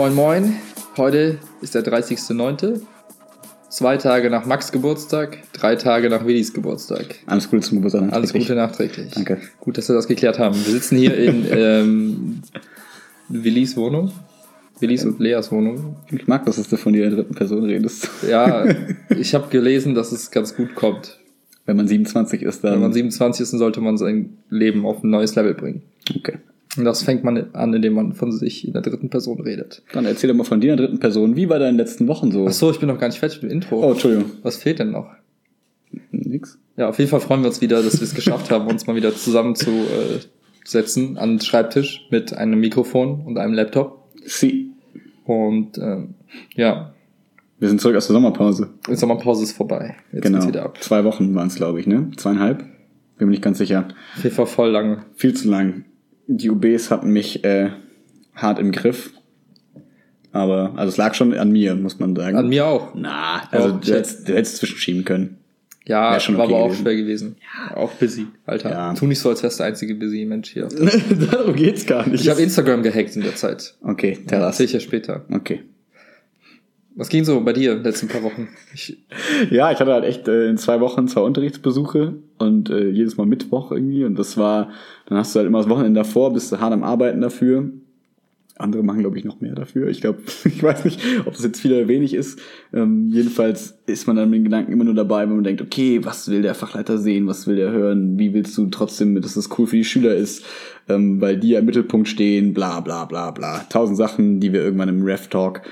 Moin Moin, heute ist der 30.09. Zwei Tage nach Max Geburtstag, drei Tage nach Willis Geburtstag. Alles Gute zum Geburtstag. Alles Gute nachträglich. Danke. Gut, dass wir das geklärt haben. Wir sitzen hier in ähm, Willis Wohnung. Willis und Leas Wohnung. Ich mag, dass du von dir in der dritten Person redest. Ja, ich habe gelesen, dass es ganz gut kommt. Wenn man 27 ist, dann. Wenn man 27 ist, dann sollte man sein Leben auf ein neues Level bringen. Okay. Und das fängt man an, indem man von sich in der dritten Person redet. Dann erzähl doch mal von dir in der dritten Person. Wie war deine letzten Wochen so? Ach so, ich bin noch gar nicht fertig mit dem Intro. Oh, Entschuldigung. Was fehlt denn noch? Nix. Ja, auf jeden Fall freuen wir uns wieder, dass wir es geschafft haben, uns mal wieder zusammenzusetzen an den Schreibtisch mit einem Mikrofon und einem Laptop. Sie. Und ähm, ja, Wir sind zurück aus der Sommerpause. die Sommerpause ist vorbei. Jetzt genau. geht's wieder ab. Zwei Wochen waren es, glaube ich, ne? Zweieinhalb? Bin mir nicht ganz sicher. Auf jeden Fall voll lange. Viel zu lang. Die UBs hatten mich äh, hart im Griff. Aber, also es lag schon an mir, muss man sagen. An mir auch. Na, also Oh, du hättest, du hättest zwischenschieben können. Ja, war okay aber auch gewesen. schwer gewesen. Auch busy, Alter. Ja. Tu nicht so, als wärst du der einzige busy Mensch hier. Darum geht's gar nicht. Ich habe Instagram gehackt in der Zeit. okay, Das Terras. erzähl ich ja später. Okay. Was ging so bei dir in den letzten paar Wochen? Ich, Ja, ich hatte halt echt äh, in zwei Wochen zwei Unterrichtsbesuche und äh, jedes Mal Mittwoch irgendwie. Und das war, dann hast du halt immer das Wochenende davor, bist du hart am Arbeiten dafür. Andere machen, glaube ich, noch mehr dafür. Ich glaube, ich weiß nicht, ob das jetzt viel oder wenig ist. Ähm, jedenfalls ist man dann mit den Gedanken immer nur dabei, wenn man denkt, okay, was will der Fachleiter sehen, was will der hören, wie willst du trotzdem, dass das cool für die Schüler ist, ähm, weil die ja im Mittelpunkt stehen, bla bla bla bla. Tausend Sachen, die wir irgendwann im Ref-Talk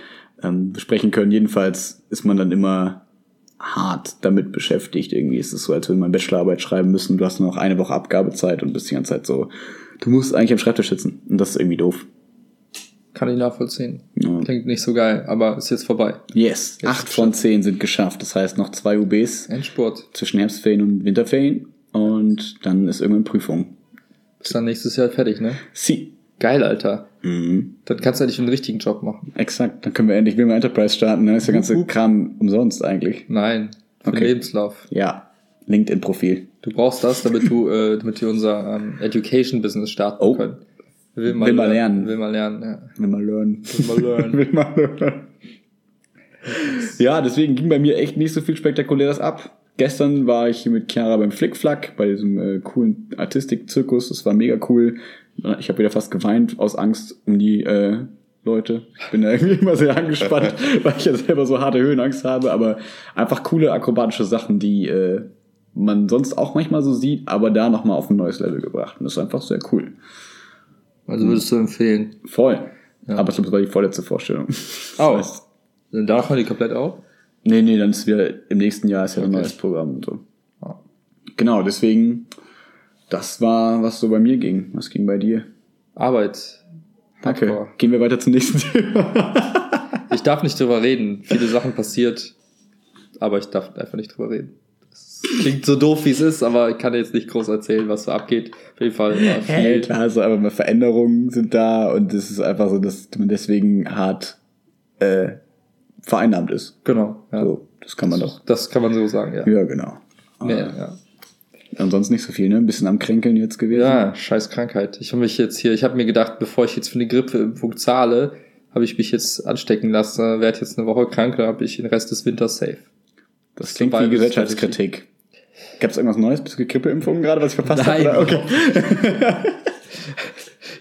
ähm, besprechen können. Jedenfalls ist man dann immer hart damit beschäftigt. Irgendwie ist es so, als würde man Bachelorarbeit schreiben müssen. Du hast nur noch eine Woche Abgabezeit und bist die ganze Zeit so, du musst eigentlich am Schreibtisch sitzen. Und das ist irgendwie doof. kann ich nachvollziehen. Ja. Klingt nicht so geil, aber ist jetzt vorbei. Yes, Jetzt acht von zehn sind geschafft. Das heißt noch zwei UBs Endspurt. zwischen Herbstferien und Winterferien. Und dann ist irgendwann Prüfung. Bist dann nächstes Jahr fertig, ne? Sie. Geil, Alter. Mhm. Dann kannst du endlich einen richtigen Job machen. Exakt. Dann können wir endlich Wilma Enterprise starten. Dann ist der ganze. Kram umsonst eigentlich. Nein, für Okay. Lebenslauf. Ja. LinkedIn-Profil. Du brauchst das, damit du, äh, damit wir unser ähm, Education-Business starten Oh. können. Will Will mal lernen. Will mal lernen, ja. Will mal lernen. Will mal lernen. Will mal lernen. Ja, deswegen ging bei mir echt nicht so viel Spektakuläres ab. Gestern war ich mit Chiara beim Flickflack, bei diesem äh, coolen Artistik-Zirkus. Das war mega cool. Ich habe wieder fast geweint aus Angst um die äh, Leute. Ich bin da irgendwie immer sehr angespannt, weil ich ja selber so harte Höhenangst habe. Aber einfach coole akrobatische Sachen, die äh, man sonst auch manchmal so sieht, aber da nochmal auf ein neues Level gebracht. Und das ist einfach sehr cool. Also würdest du empfehlen. Voll. Ja. Aber ich glaube, das war die vorletzte Vorstellung. Oh. Das heißt, Dann danach hören die komplett auf? Nee, nee, dann ist wieder im nächsten Jahr ist ja ein Okay. neues Programm und so. Genau, deswegen, das war, was so bei mir ging. Was ging bei dir? Arbeit. Danke. Hardcore. Gehen wir weiter zum nächsten Thema. Ich darf nicht drüber reden. Viele Sachen passiert, aber ich darf einfach nicht drüber reden. Das klingt so doof, wie es ist, aber ich kann jetzt nicht groß erzählen, was so abgeht. Auf jeden Fall war viel. Hey, klar, so aber mal Veränderungen sind da und es ist einfach so, dass man deswegen hart äh, vereinnahmt ist. Genau. Ja. So, das kann man doch. Das kann man so sagen, ja. Ja, genau. Nee, ja. Ansonsten nicht so viel, ne? Ein bisschen am Kränkeln jetzt gewesen. Ja, scheiß Krankheit. Ich habe mich jetzt hier, ich habe mir gedacht, bevor ich jetzt für eine Grippeimpfung zahle, habe ich mich jetzt anstecken lassen, werde jetzt eine Woche krank, dann habe ich den Rest des Winters safe. Das klingt Survival wie Gesellschaftskritik. Gab es irgendwas Neues? Bist du Grippeimpfungen gerade, was ich verpasst Nein. habe? oder? Okay.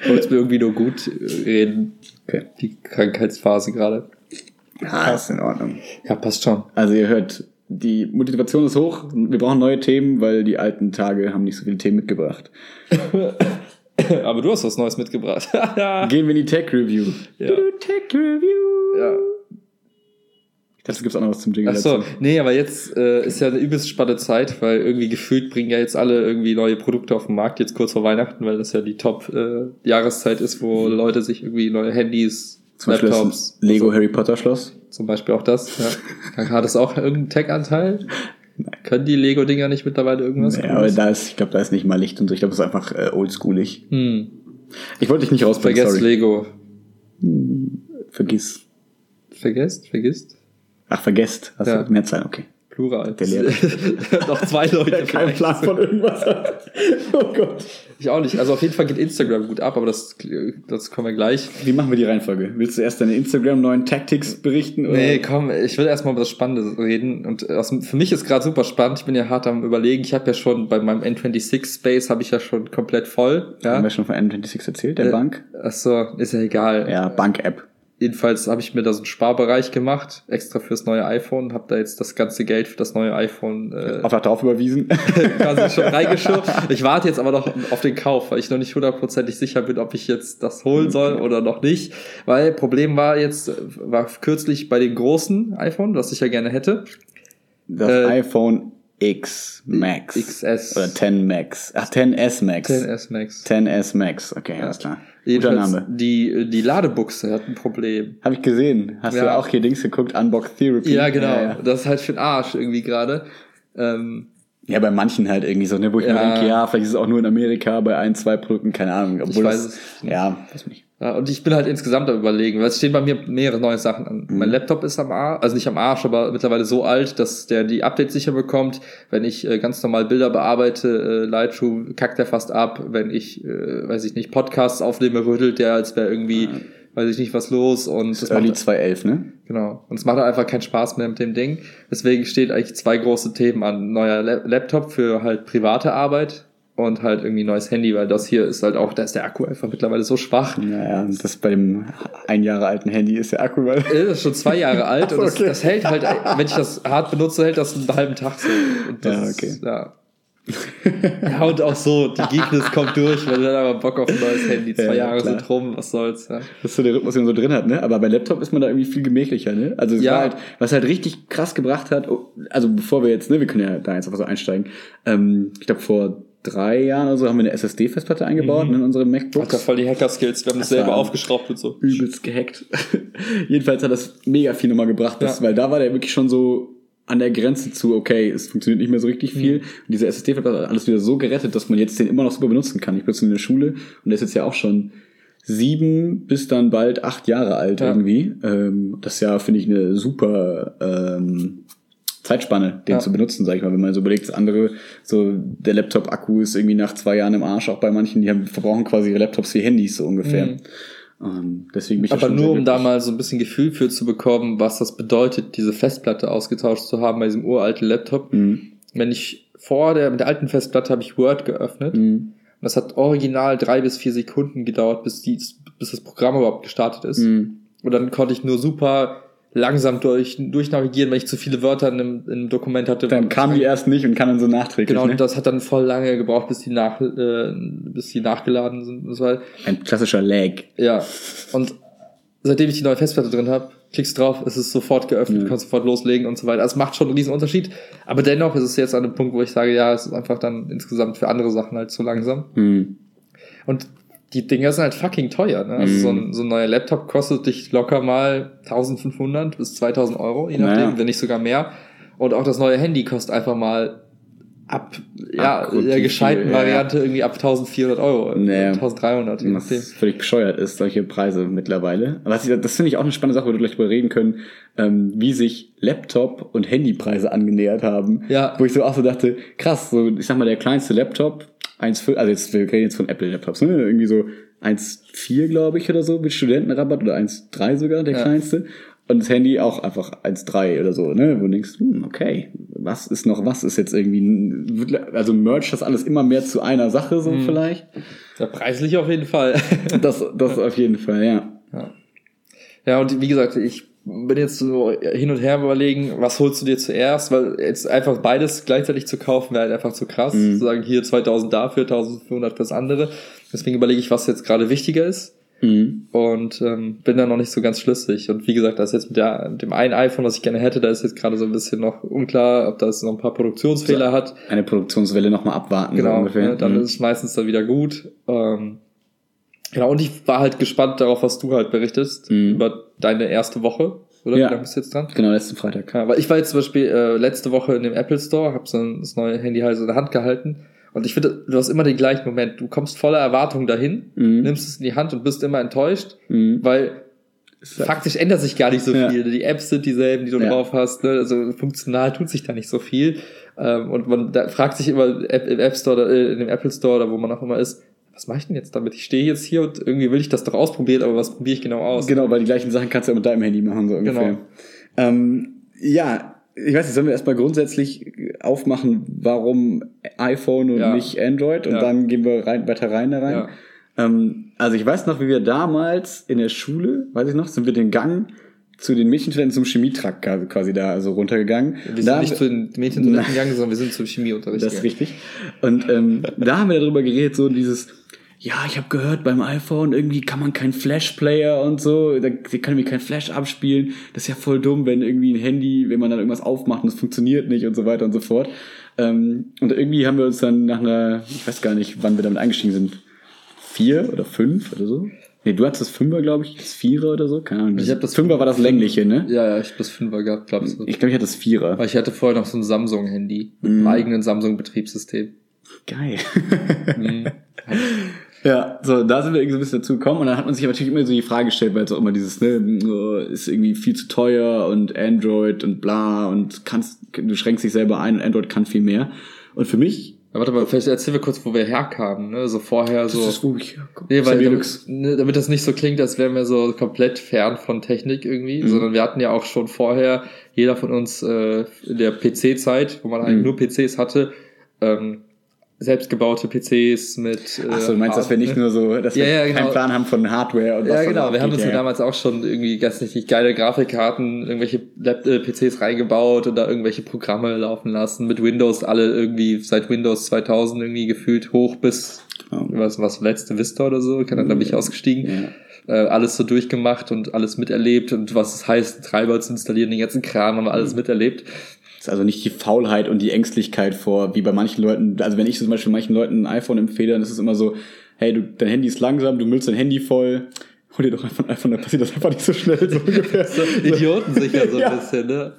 Ich wollte mir irgendwie nur gut reden, okay. die Krankheitsphase gerade. Ja, ist in Ordnung. Ja, passt schon. Also ihr hört, die Motivation ist hoch. Wir brauchen neue Themen, weil die alten Tage haben nicht so viele Themen mitgebracht. Aber du hast was Neues mitgebracht. Gehen wir in die Tech Review. Ja. Tech Review. ja. Ich dachte, es gibt auch noch was zum Jingle Ach so, dazu. nee, aber jetzt äh, ist ja eine übelst spannende Zeit, weil irgendwie gefühlt bringen ja jetzt alle irgendwie neue Produkte auf den Markt, jetzt kurz vor Weihnachten, weil das ja die Top-Jahreszeit ist, wo Leute sich irgendwie neue Handys, Mhm. Zum Beispiel Laptops, das Lego also, Harry Potter Schloss. zum Beispiel auch das. Ja. Hat es auch irgendeinen Tech-Anteil? Können die Lego-Dinger nicht mittlerweile irgendwas? Ja, aber Cooles? da ist, ich glaube, da ist nicht mal Licht und so. Ich glaube, das ist einfach äh, oldschoolig. hm. Ich wollte dich nicht rausbringen, Vergesst sorry. Lego. Vergiss. Vergesst? Vergisst? Ach, vergesst. Hast Ja. du mehr Zeit? Okay. Plural. Der Lehrer. noch zwei Leute. Der keinen. Plan von irgendwas hat. Oh Gott. Ich auch nicht. Also auf jeden Fall geht Instagram gut ab, aber das, das kommen wir gleich. Wie machen wir die Reihenfolge? Willst du erst deine Instagram neuen Tactics berichten? Oder? Nee, komm, ich will erstmal über das Spannende reden. Und aus, für mich ist gerade super spannend. Ich bin ja hart am überlegen. Ich habe ja schon bei meinem N26 Space habe ich ja schon komplett voll. Ja. Haben wir schon von N26 erzählt, der Äh, Bank? Achso, ist ja egal. Ja, Bank-App. Jedenfalls habe ich mir da so einen Sparbereich gemacht, extra fürs neue iPhone, habe da jetzt das ganze Geld für das neue iPhone äh, Auf drauf überwiesen. quasi schon reingeschoben. Ich warte jetzt aber noch auf den Kauf, weil ich noch nicht hundertprozentig sicher bin, ob ich jetzt das holen soll oder noch nicht. Weil Problem war jetzt, war kürzlich bei dem großen iPhone, das ich ja gerne hätte. Das Äh, iPhone X Max. XS. Oder 10 Max. Ach, 10S Max. 10S Max. 10S Max. Okay, alles klar. Jedenfalls, Name. die, die Ladebuchse hat ein Problem. Habe ich gesehen. Hast du Ja. auch hier Dings geguckt? Unbox Therapy. Ja, genau. Ja, ja. Das ist halt für den Arsch irgendwie gerade. Ähm, ja, bei manchen halt irgendwie so, ne, wo ich mir denke, ja, vielleicht ist es auch nur in Amerika bei ein, zwei Produkten, keine Ahnung. Obwohl weiß das, es. Ja, weiß nicht. Ja, und ich bin halt insgesamt am überlegen, weil es stehen bei mir mehrere neue Sachen an. Mhm. Mein Laptop ist am Arsch, also nicht am Arsch, aber mittlerweile so alt, dass der die Updates sicher bekommt. Wenn ich äh, ganz normal Bilder bearbeite, äh, Lightroom kackt der fast ab. Wenn ich, äh, weiß ich nicht, Podcasts aufnehme, rüttelt der, als wäre irgendwie, weiß ich nicht, was los. Und das Early macht, 211, ne? genau. Und es macht einfach keinen Spaß mehr mit dem Ding. Deswegen steht eigentlich zwei große Themen an. Neuer La Laptop für halt private Arbeit und halt irgendwie neues Handy, weil das hier ist halt auch, da ist der Akku einfach mittlerweile so schwach. Naja, das bei dem ein Jahre alten Handy ist der Akku, weil Äh, Das ist schon zwei Jahre alt und das, Okay. das hält halt, wenn ich das hart benutze, hält das einen halben Tag so. Ja, ist- okay. ja. ja, und auch so, die Geekness kommt durch, weil du dann aber Bock auf ein neues Handy. Zwei Ja, Jahre klar. sind rum, was soll's, ja. Das ist so der Rhythmus, den man so drin hat, ne? Aber bei Laptop ist man da irgendwie viel gemächlicher, ne? Also es Ja. war halt, was halt richtig krass gebracht hat, oh, also bevor wir jetzt, ne, wir können ja da jetzt einfach so einsteigen. Ähm, ich glaube vor drei Jahren oder so haben wir eine SSD-Festplatte eingebaut Mhm. in unsere Hat MacBooks. ja voll die Hacker-Skills, wir haben das Das selber aufgeschraubt und so. übelst gehackt. Jedenfalls hat das mega viel nochmal gebracht, das, Ja. weil da war der wirklich schon so an der Grenze zu, okay, es funktioniert nicht mehr so richtig viel. Und diese SSD-Platte hat alles wieder so gerettet, dass man jetzt den immer noch super benutzen kann. Ich bin jetzt in der Schule und der ist jetzt ja auch schon sieben bis dann bald acht Jahre alt Ja. irgendwie. Ähm, das ist ja, finde ich, eine super ähm, Zeitspanne, den Ja. zu benutzen, sag ich mal. Wenn man so überlegt, das andere, so der Laptop-Akku ist irgendwie nach zwei Jahren im Arsch, auch bei manchen, die haben, verbrauchen quasi ihre Laptops wie Handys so ungefähr. Mhm. Ähm, deswegen bin ich da Aber nur um da mal so ein bisschen Gefühl für zu bekommen, was das bedeutet, diese Festplatte ausgetauscht zu haben bei diesem uralten Laptop. Mhm. Wenn ich vor der, mit der alten Festplatte habe ich Word geöffnet. Mhm. Und das hat original drei bis vier Sekunden gedauert, bis, die, bis das Programm überhaupt gestartet ist. Mhm. Und dann konnte ich nur super langsam durch, durchnavigieren, wenn ich zu viele Wörter in einem, in einem Dokument hatte. Dann kam die erst nicht und kann dann so nachträglich. Genau, ne? und das hat dann voll lange gebraucht, bis die, nach, äh, bis die nachgeladen sind. Das war, Ein klassischer Lag. ja. Und seitdem ich die neue Festplatte drin habe, klickst drauf, es ist sofort geöffnet, Ja. kannst sofort loslegen und so weiter. Es macht schon einen riesen Unterschied. Aber dennoch ist es jetzt an einem Punkt, wo ich sage, ja, es ist einfach dann insgesamt für andere Sachen halt zu langsam. Mhm. Und die Dinger sind halt fucking teuer. Ne? Also Mhm. so, ein, so ein neuer Laptop kostet dich locker mal 1500 bis 2000 Euro, je nachdem, Naja. wenn nicht sogar mehr. Und auch das neue Handy kostet einfach mal ab, ja, Abgrundtief der gescheiten viel, ja, Variante irgendwie ab 1400 Euro, Naja. 1300, je nachdem. Was völlig bescheuert ist, solche Preise mittlerweile. Aber was ich, das finde ich auch eine spannende Sache, wo wir gleich drüber reden können, ähm, wie sich Laptop- und Handypreise angenähert haben. Ja. Wo ich so auch so dachte, krass, so, ich sag mal, der kleinste Laptop, 1,5, also jetzt, wir reden jetzt von Apple-Laptops, ne? Irgendwie so 1,4, glaube ich, oder so, mit Studentenrabatt, oder 1,3 sogar, der Ja. kleinste. Und das Handy auch einfach 1,3 oder so, ne? Wo du denkst, hm, okay, was ist noch, was ist jetzt irgendwie, also merch das alles immer mehr zu einer Sache so vielleicht? Ja, preislich auf jeden Fall. Das, das auf jeden Fall, ja. Ja. ja, und wie gesagt, ich bin jetzt so hin und her überlegen, was holst du dir zuerst, weil jetzt einfach beides gleichzeitig zu kaufen wäre halt einfach zu krass. Mhm. Zu sagen, hier 2000 dafür, 1500 fürs andere. Deswegen überlege ich, was jetzt gerade wichtiger ist. Mhm. Und ähm, bin da noch nicht so ganz schlüssig. Und wie gesagt, das ist jetzt mit, der, dem einen iPhone, was ich gerne hätte, da ist jetzt gerade so ein bisschen noch unklar, ob das noch ein paar Produktionsfehler hat. Eine Produktionswelle nochmal abwarten, so Genau, ungefähr. ne, dann Mhm. ist es meistens dann wieder gut. Ähm, genau, und ich war halt gespannt darauf, was du halt berichtest Mhm. über deine erste Woche. Oder Ja. wie lange bist du jetzt dran? Genau, letzten Freitag. Ja, weil ich war jetzt zum Beispiel äh, letzte Woche in dem Apple Store, habe so ein, das neue Handy halt so in der Hand gehalten. Und ich finde, du hast immer den gleichen Moment. Du kommst voller Erwartung dahin, Mhm. nimmst es in die Hand und bist immer enttäuscht, Mhm. weil faktisch ändert sich gar nicht so Ja. viel. Die Apps sind dieselben, die du Ja. drauf hast. Ne? Also funktional tut sich da nicht so viel. Ähm, und man fragt sich immer im App Store, oder, äh, in dem Apple Store oder wo man auch immer ist, was mache ich denn jetzt damit? Ich stehe jetzt hier und irgendwie will ich das doch ausprobieren, aber was probiere ich genau aus? Genau, weil die gleichen Sachen kannst du ja mit deinem Handy machen, so ungefähr. Genau. Ähm, ja, ich weiß nicht, sollen wir erstmal grundsätzlich aufmachen, warum iPhone und Ja. nicht Android und Ja. dann gehen wir rein, weiter rein da rein. Ja. Ähm, also ich weiß noch, wie wir damals in der Schule, weiß ich noch, sind wir den Gang zu den Mädchentoiletten zum Chemietrakt quasi da also runtergegangen. Wir Da sind haben nicht zu den Mädchentoiletten gegangen, sondern wir sind zum Chemieunterricht das ist gegangen. richtig. Und ähm, da haben wir darüber geredet, so dieses, ja, ich habe gehört, beim iPhone irgendwie kann man keinen Flash-Player und so, da kann irgendwie kein Flash abspielen. Das ist ja voll dumm, wenn irgendwie ein Handy, wenn man dann irgendwas aufmacht und es funktioniert nicht und so weiter und so fort. Ähm, und irgendwie haben wir uns dann nach einer, ich weiß gar nicht, wann wir damit eingestiegen sind, vier oder fünf oder so. Nee, du hattest das Fünfer, glaube ich, das Vierer oder so. Keine Ahnung. Ich hab das Fünfer war das längliche, ne? Ja, ja, ich hab das Fünfer gehabt, glaubst du. Ich glaube, ich hatte das Vierer. Weil ich hatte vorher noch so ein Samsung-Handy mit Mhm. einem eigenen Samsung-Betriebssystem. Geil. Mhm. So, da sind wir irgendwie so ein bisschen dazu gekommen und dann hat man sich aber natürlich immer so die Frage gestellt, weil es auch immer dieses, ne, ist irgendwie viel zu teuer und Android und bla und kannst, du schränkst dich selber ein und Android kann viel mehr. Und für mich, Ja, warte mal, vielleicht erzähl wir kurz, wo wir herkamen, ne? So vorher so. das ist, wo ich herkomme. Nee, weil damit, ne, damit das nicht so klingt, als wären wir so komplett fern von Technik irgendwie, Mhm. sondern wir hatten ja auch schon vorher, jeder von uns äh, in der PC-Zeit, wo man eigentlich Mhm. nur PCs hatte, ähm, selbstgebaute PCs mit. Äh, Ach so, du meinst, dass wir nicht nur so, dass Ja, wir ja, keinen genau. Plan haben von Hardware und Ja, was da genau. Wir haben uns ja ja. damals auch schon irgendwie ganz nicht geile Grafikkarten, irgendwelche Lap äh, PCs reingebaut und da irgendwelche Programme laufen lassen mit Windows, alle irgendwie seit Windows 2000 irgendwie gefühlt hoch bis Genau. was was letzte Vista oder so, kann dann glaube ich ausgestiegen. Ja. Äh, alles so durchgemacht und alles miterlebt und was es heißt, Treiber zu installieren, den ganzen Kram, haben wir alles miterlebt. Ist also nicht die Faulheit und die Ängstlichkeit vor, wie bei manchen Leuten, also wenn ich zum Beispiel manchen Leuten ein iPhone empfehle, dann ist es immer so, hey, du, dein Handy ist langsam, du müllst dein Handy voll, hol dir doch einfach ein iPhone, dann passiert das einfach nicht so schnell, so ungefähr. So idiotensicher so ein Ja. bisschen, ne?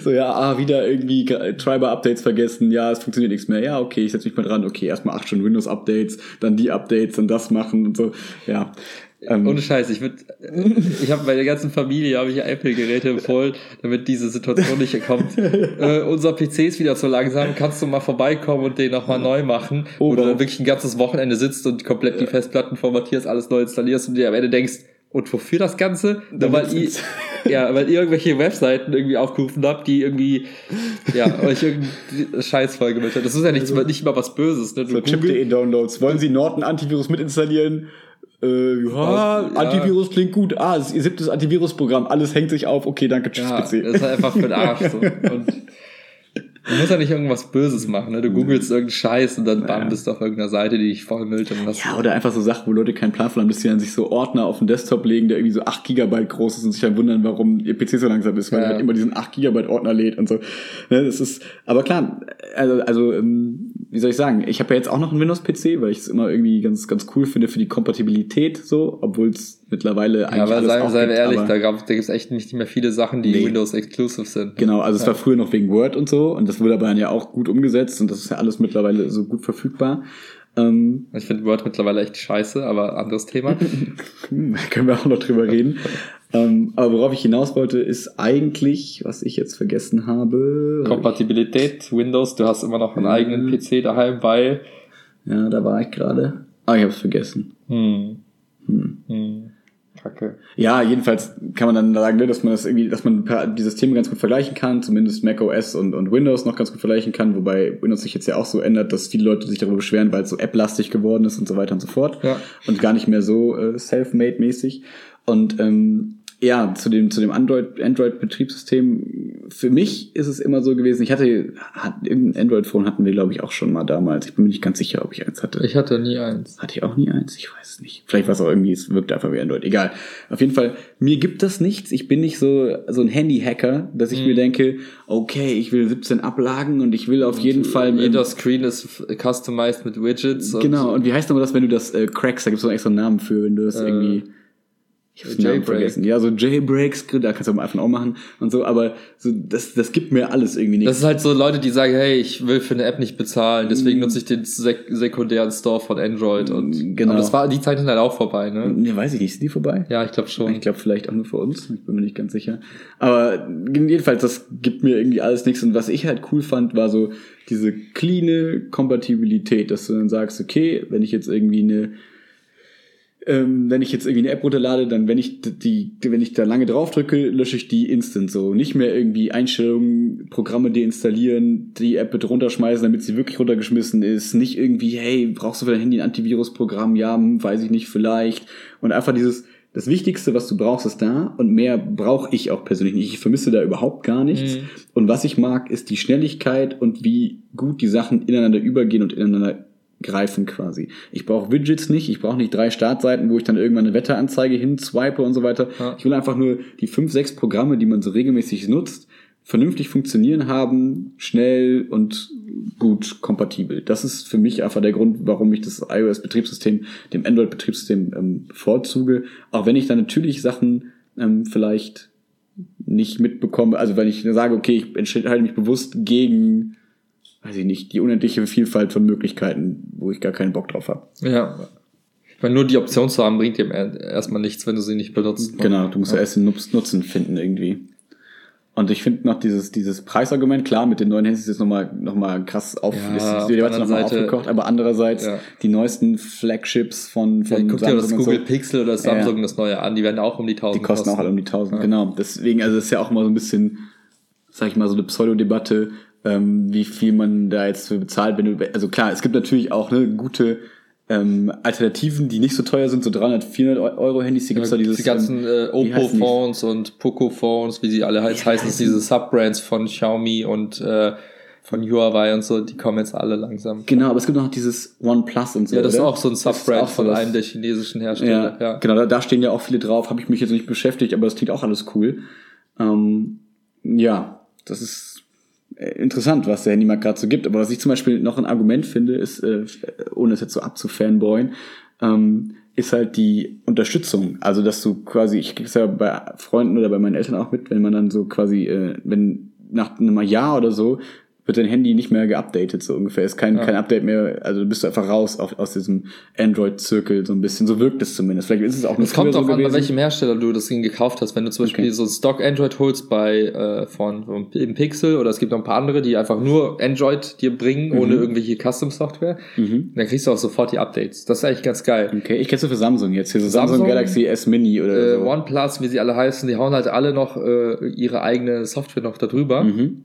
So, ja, ah, wieder irgendwie Treiber-Updates vergessen, ja, es funktioniert nichts mehr, ja, okay, ich setze mich mal dran, okay, erstmal acht Stunden Windows-Updates, dann die Updates, dann das machen und so, ja. Ähm, Ohne Scheiß, ich würde, ich habe meine ganzen Familie habe ich Apple-Geräte empfohlen, damit diese Situation nicht kommt. äh, unser PC ist wieder so langsam, kannst du mal vorbeikommen und den nochmal neu machen, Oh, wo du wirklich ein ganzes Wochenende sitzt und komplett die Festplatten formatierst, alles neu installierst und dir am Ende denkst, und wofür das Ganze? Nur weil, ihr, Damit's- ja, weil ihr irgendwelche Webseiten irgendwie aufgerufen habt, die irgendwie, ja, euch irgendwie Scheiß vollgemüllt hat. Das ist ja nicht, nicht mal was Böses, ne? So Google- Chip.de-Downloads. Wollen Sie Norton Antivirus mitinstallieren? Äh, ja, Ja. Antivirus klingt gut. Ah, ihr siebtes Antivirusprogramm. Alles hängt sich auf. Okay, danke, tschüss, Ja, PC. das ist halt einfach für den Arsch so. Und du musst ja nicht irgendwas Böses machen, ne? Du googelst irgendeinen Scheiß und dann bam, bist du auf irgendeiner Seite, die dich vollmüllt und was. Ja, oder einfach so Sachen, wo Leute keinen Plan von haben, dass die dann sich so Ordner auf den Desktop legen, der irgendwie so 8 Gigabyte groß ist und sich dann wundern, warum ihr PC so langsam ist, weil Ja. er halt immer diesen 8 Gigabyte Ordner lädt und so. Ne, das ist, aber klar, also, also ähm, wie soll ich sagen, ich habe ja jetzt auch noch einen Windows-PC, weil ich es immer irgendwie ganz, ganz cool finde für die Kompatibilität so, obwohl es mittlerweile ja, eigentlich aber alles seien, auch seien wir gibt, ehrlich, aber- da, da gibt's echt nicht mehr viele Sachen, die Nee. Windows Exclusive sind. Genau, also es war früher noch wegen Word und so und das wurde aber dann ja auch gut umgesetzt und das ist ja alles mittlerweile so gut verfügbar. Ähm, Ich finde Word mittlerweile echt scheiße, aber anderes Thema. hm, können wir auch noch drüber reden. ähm, aber worauf ich hinaus wollte, ist eigentlich, was ich jetzt vergessen habe. Kompatibilität, Windows, du hast immer noch einen eigenen Mhm. PC daheim, weil. Ja, da war ich gerade. Ah, ich habe es vergessen. Hm, Hm. hm, Kacke. Ja, jedenfalls kann man dann sagen, ne, dass man das irgendwie, dass man die Systeme ganz gut vergleichen kann, zumindest Mac OS und, und Windows noch ganz gut vergleichen kann, wobei Windows sich jetzt ja auch so ändert, dass viele Leute sich darüber beschweren, weil es so App-lastig geworden ist und so weiter und so fort. Ja. Und gar nicht mehr so äh, self-made-mäßig. Und ähm, ja, zu dem, zu dem Android, Android-Betriebssystem, für mich ist es immer so gewesen, ich hatte, hat, irgendein Android-Phone hatten wir, glaube ich, auch schon mal damals. Ich bin mir nicht ganz sicher, ob ich eins hatte. Ich hatte nie eins. Hatte ich auch nie eins? Ich weiß es nicht. Vielleicht war es auch irgendwie, es wirkt einfach wie Android. Egal. Auf jeden Fall, mir gibt das nichts. Ich bin nicht so, so ein Handy-Hacker, dass ich Mhm. mir denke, okay, ich will 17 Ablagen und ich will auf jeden Fall. Jeder Screen ist customized mit Widgets. und- Genau. Und wie heißt nochmal das, wenn du das äh, crackst? Da gibt es so einen extra Namen für, wenn du das Äh, irgendwie. Ich hab's Namen vergessen. Ja, so Jailbreaks, da kannst du am iPhone auch machen und so, aber so, das, das gibt mir alles irgendwie nicht. Das ist halt so Leute, die sagen, hey, ich will für eine App nicht bezahlen, deswegen mm. nutze ich den sek sekundären Store von Android und genau. Aber das war, die Zeit sind halt auch vorbei, ne? Ja, weiß ich nicht, sind die vorbei? Ja, ich glaube schon. Ich glaube vielleicht auch nur für uns, ich bin mir nicht ganz sicher. Aber jedenfalls, das gibt mir irgendwie alles nichts und was ich halt cool fand, war so diese cleane Kompatibilität, dass du dann sagst, okay, wenn ich jetzt irgendwie eine ähm, wenn ich jetzt irgendwie eine App runterlade, dann wenn ich die, wenn ich da lange drauf drücke, lösche ich die instant so. Nicht mehr irgendwie Einstellungen, Programme deinstallieren, die App bitte runterschmeißen, damit sie wirklich runtergeschmissen ist. Nicht irgendwie, hey, brauchst du für dein Handy ein Antivirusprogramm? Ja, hm, weiß ich nicht, vielleicht. Und einfach dieses, das Wichtigste, was du brauchst, ist da und mehr brauche ich auch persönlich nicht. Ich vermisse da überhaupt gar nichts. Mhm. Und was ich mag, ist die Schnelligkeit und wie gut die Sachen ineinander übergehen und ineinander greifen quasi. Ich brauche Widgets nicht, ich brauche nicht drei Startseiten, wo ich dann irgendwann eine Wetteranzeige hinswipe und so weiter. Ja. Ich will einfach nur die fünf, sechs Programme, die man so regelmäßig nutzt, vernünftig funktionieren haben, schnell und gut kompatibel. Das ist für mich einfach der Grund, warum ich das iOS-Betriebssystem dem Android-Betriebssystem ähm, vorzuge. Auch wenn ich dann natürlich Sachen ähm, vielleicht nicht mitbekomme, also wenn ich sage, okay, ich entscheide mich bewusst gegen weiß ich nicht, die unendliche Vielfalt von Möglichkeiten, wo ich gar keinen Bock drauf habe. Ja. Meine, nur die Option zu haben, bringt dir erstmal nichts, wenn du sie nicht benutzt. Genau, du musst ja, ja erst den Nutzen finden irgendwie. Und ich finde noch dieses, dieses Preisargument, klar, mit den neuen Handys ist jetzt nochmal noch mal krass auf, ja, ist die Debatte nochmal aufgekocht, aber andererseits ja. die neuesten Flagships von, von ja, guck dir das Google so. Pixel oder Samsung ja, das neue an, die werden auch um die 1000 Die kosten, kosten. auch alle um die 1000, genau. Deswegen, also es ist ja auch immer so ein bisschen, sag ich mal, so eine Pseudo-Debatte, ähm, wie viel man da jetzt für bezahlt. Wenn du, also klar, es gibt natürlich auch ne, gute ähm, Alternativen, die nicht so teuer sind, so 300, 400 Euro Handys. Hier gibt's ja, da dieses die ganzen äh, Oppo-Phones und Poco-Phones, wie sie alle heißen, heißen es diese Subbrands von Xiaomi und äh, von Huawei und so, die kommen jetzt alle langsam. Genau, aber es gibt noch dieses OnePlus und so. Ja, das oder? ist auch so ein Subbrand von so einem der chinesischen Hersteller. Ja, ja. genau, da, da stehen ja auch viele drauf. Habe ich mich jetzt nicht beschäftigt, aber das klingt auch alles cool. Ähm, ja, das ist interessant, was der Handymarkt gerade so gibt. Aber was ich zum Beispiel noch ein Argument finde, ist, äh, ohne es jetzt so abzufanboyen, ähm, ist halt die Unterstützung. Also, dass du quasi, ich krieg's ja bei Freunden oder bei meinen Eltern auch mit, wenn man dann so quasi, äh, wenn nach einem Jahr oder so wird dein Handy nicht mehr geupdatet, so ungefähr. Ist kein, ja. kein Update mehr, also du bist einfach raus auf, aus diesem Android-Zirkel, so ein bisschen. So wirkt es zumindest. Vielleicht ist es auch nur Es kommt auch so an, bei welchem Hersteller du das Ding gekauft hast. Wenn du zum Beispiel okay. so Stock Android holst bei äh, von, von im Pixel oder es gibt noch ein paar andere, die einfach nur Android dir bringen, mhm. ohne irgendwelche Custom-Software, mhm. dann kriegst du auch sofort die Updates. Das ist eigentlich ganz geil. Okay, ich kenn's nur für Samsung jetzt. Hier so Samsung, Samsung Galaxy S Mini oder äh, so. OnePlus, wie sie alle heißen, die hauen halt alle noch äh, ihre eigene Software noch darüber. Mhm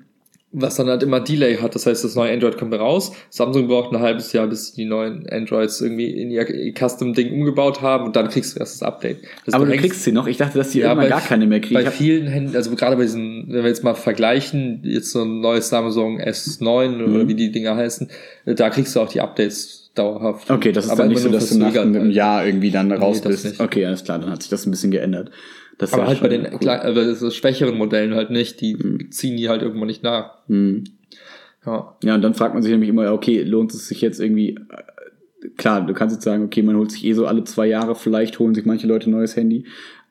was dann halt immer Delay hat. Das heißt, das neue Android kommt raus. Samsung braucht ein halbes Jahr, bis die neuen Androids irgendwie in ihr Custom-Ding umgebaut haben und dann kriegst du erst das Update. Das Aber du, du kriegst sie noch? Ich dachte, dass die ja, irgendwann gar keine mehr kriegen. Bei vielen Händen, also gerade bei diesen, wenn wir jetzt mal vergleichen, jetzt so ein neues Samsung S9 mhm. oder wie die Dinger heißen, da kriegst du auch die Updates dauerhaft. Okay, das ist Aber dann nicht so, dass du nach einem Jahr irgendwie dann raus nee, bist. Okay, alles klar, dann hat sich das ein bisschen geändert. Das aber halt bei den cool. klein, also schwächeren Modellen halt nicht, die mhm. ziehen die halt irgendwann nicht nach. Mhm. Ja. ja, und dann fragt man sich nämlich immer, okay, lohnt es sich jetzt irgendwie, äh, klar, du kannst jetzt sagen, okay, man holt sich eh so alle zwei Jahre, vielleicht holen sich manche Leute ein neues Handy,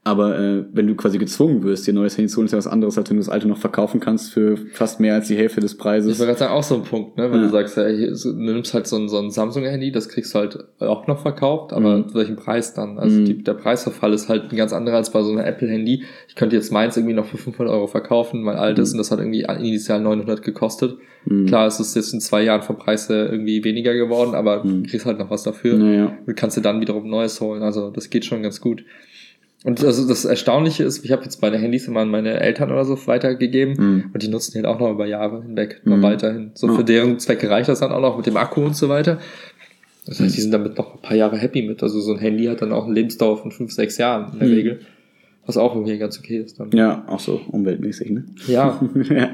aber äh, wenn du quasi gezwungen wirst, dir neues Handy zu holen, ist ja was anderes, als wenn du das alte noch verkaufen kannst für fast mehr als die Hälfte des Preises. Das wäre gerade auch so ein Punkt, ne? Wenn ja. du sagst, ja, du nimmst halt so ein, so ein Samsung-Handy, das kriegst du halt auch noch verkauft, aber mhm. zu welchem Preis dann? Also mhm. die, der Preisverfall ist halt ein ganz anderer als bei so einem Apple-Handy. Ich könnte jetzt meins irgendwie noch für 500 Euro verkaufen, mein altes, mhm. und das hat irgendwie initial 900 gekostet. Mhm. Klar, es ist jetzt in zwei Jahren vom Preis irgendwie weniger geworden, aber mhm. du kriegst halt noch was dafür. Naja. Und kannst dir dann wiederum Neues holen. Also das geht schon ganz gut. Und also das Erstaunliche ist, ich habe jetzt meine Handys immer an meine Eltern oder so weitergegeben mm. und die nutzen die halt auch noch über Jahre hinweg, noch mm. weiterhin. So oh. für deren Zwecke reicht das dann auch noch mit dem Akku und so weiter. Das heißt, die sind damit noch ein paar Jahre happy mit. Also so ein Handy hat dann auch eine Lebensdauer von fünf, sechs Jahren in der mm. Regel. Was auch irgendwie ganz okay ist dann. Ja, auch so umweltmäßig, ne? Ja. ja.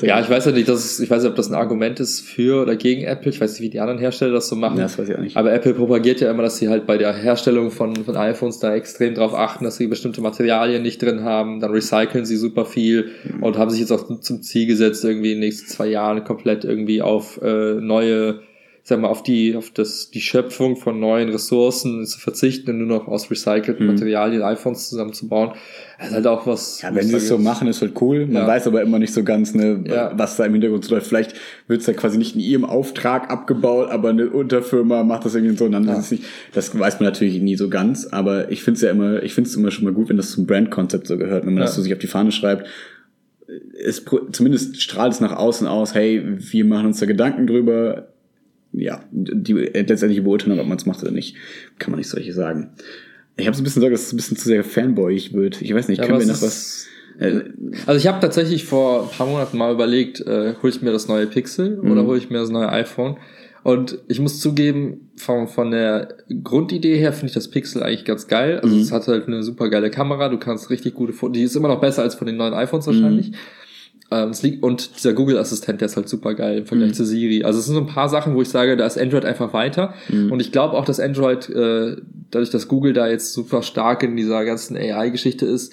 Ja, ich weiß ja nicht, dass ich weiß nicht, ob das ein Argument ist für oder gegen Apple. Ich weiß nicht, wie die anderen Hersteller das so machen. Ja, das weiß ich auch nicht. Aber Apple propagiert ja immer, dass sie halt bei der Herstellung von, von iPhones da extrem drauf achten, dass sie bestimmte Materialien nicht drin haben. Dann recyceln sie super viel mhm. und haben sich jetzt auch zum Ziel gesetzt, irgendwie in den nächsten zwei Jahren komplett irgendwie auf äh, neue sag mal, auf die, auf das, die Schöpfung von neuen Ressourcen zu verzichten und nur noch aus recycelten Mhm. Materialien iPhones zusammenzubauen. Das ist halt auch was. Ja, wenn ich sie es so machen, ist halt cool. Man Ja. weiß aber immer nicht so ganz, ne, Ja. was da im Hintergrund läuft. Vielleicht wird es ja quasi nicht in ihrem Auftrag abgebaut, aber eine Unterfirma macht das irgendwie so. Und dann Ja. ist nicht, das weiß man natürlich nie so ganz, aber ich finde es ja immer, ich finde es immer schon mal gut, wenn das zum Brandkonzept so gehört, wenn man das so sich auf die Fahne schreibt. Es, zumindest strahlt es nach außen aus, hey, wir machen uns da Gedanken drüber. Ja, die letztendliche Beurteilung, ob man es macht oder nicht, kann man nicht solche sagen. Ich habe so ein bisschen Sorge, dass es ein bisschen zu sehr fanboyig wird. Ich weiß nicht, Ja, können wir noch was äh, Also ich habe tatsächlich vor ein paar Monaten mal überlegt, äh, hole ich mir das neue Pixel Mhm. oder hole ich mir das neue iPhone? Und ich muss zugeben, von, von der Grundidee her finde ich das Pixel eigentlich ganz geil. Also Mhm. es hat halt eine super geile Kamera, du kannst richtig gute Fotos, die ist immer noch besser als von den neuen iPhones wahrscheinlich. Mhm. Ähm, es liegt, und dieser Google-Assistent, der ist halt super geil im Vergleich Mhm. zu Siri. Also es sind so ein paar Sachen, wo ich sage, da ist Android einfach weiter. Mhm. Und ich glaube auch, dass Android, äh, dadurch, dass Google da jetzt super stark in dieser ganzen AI-Geschichte ist,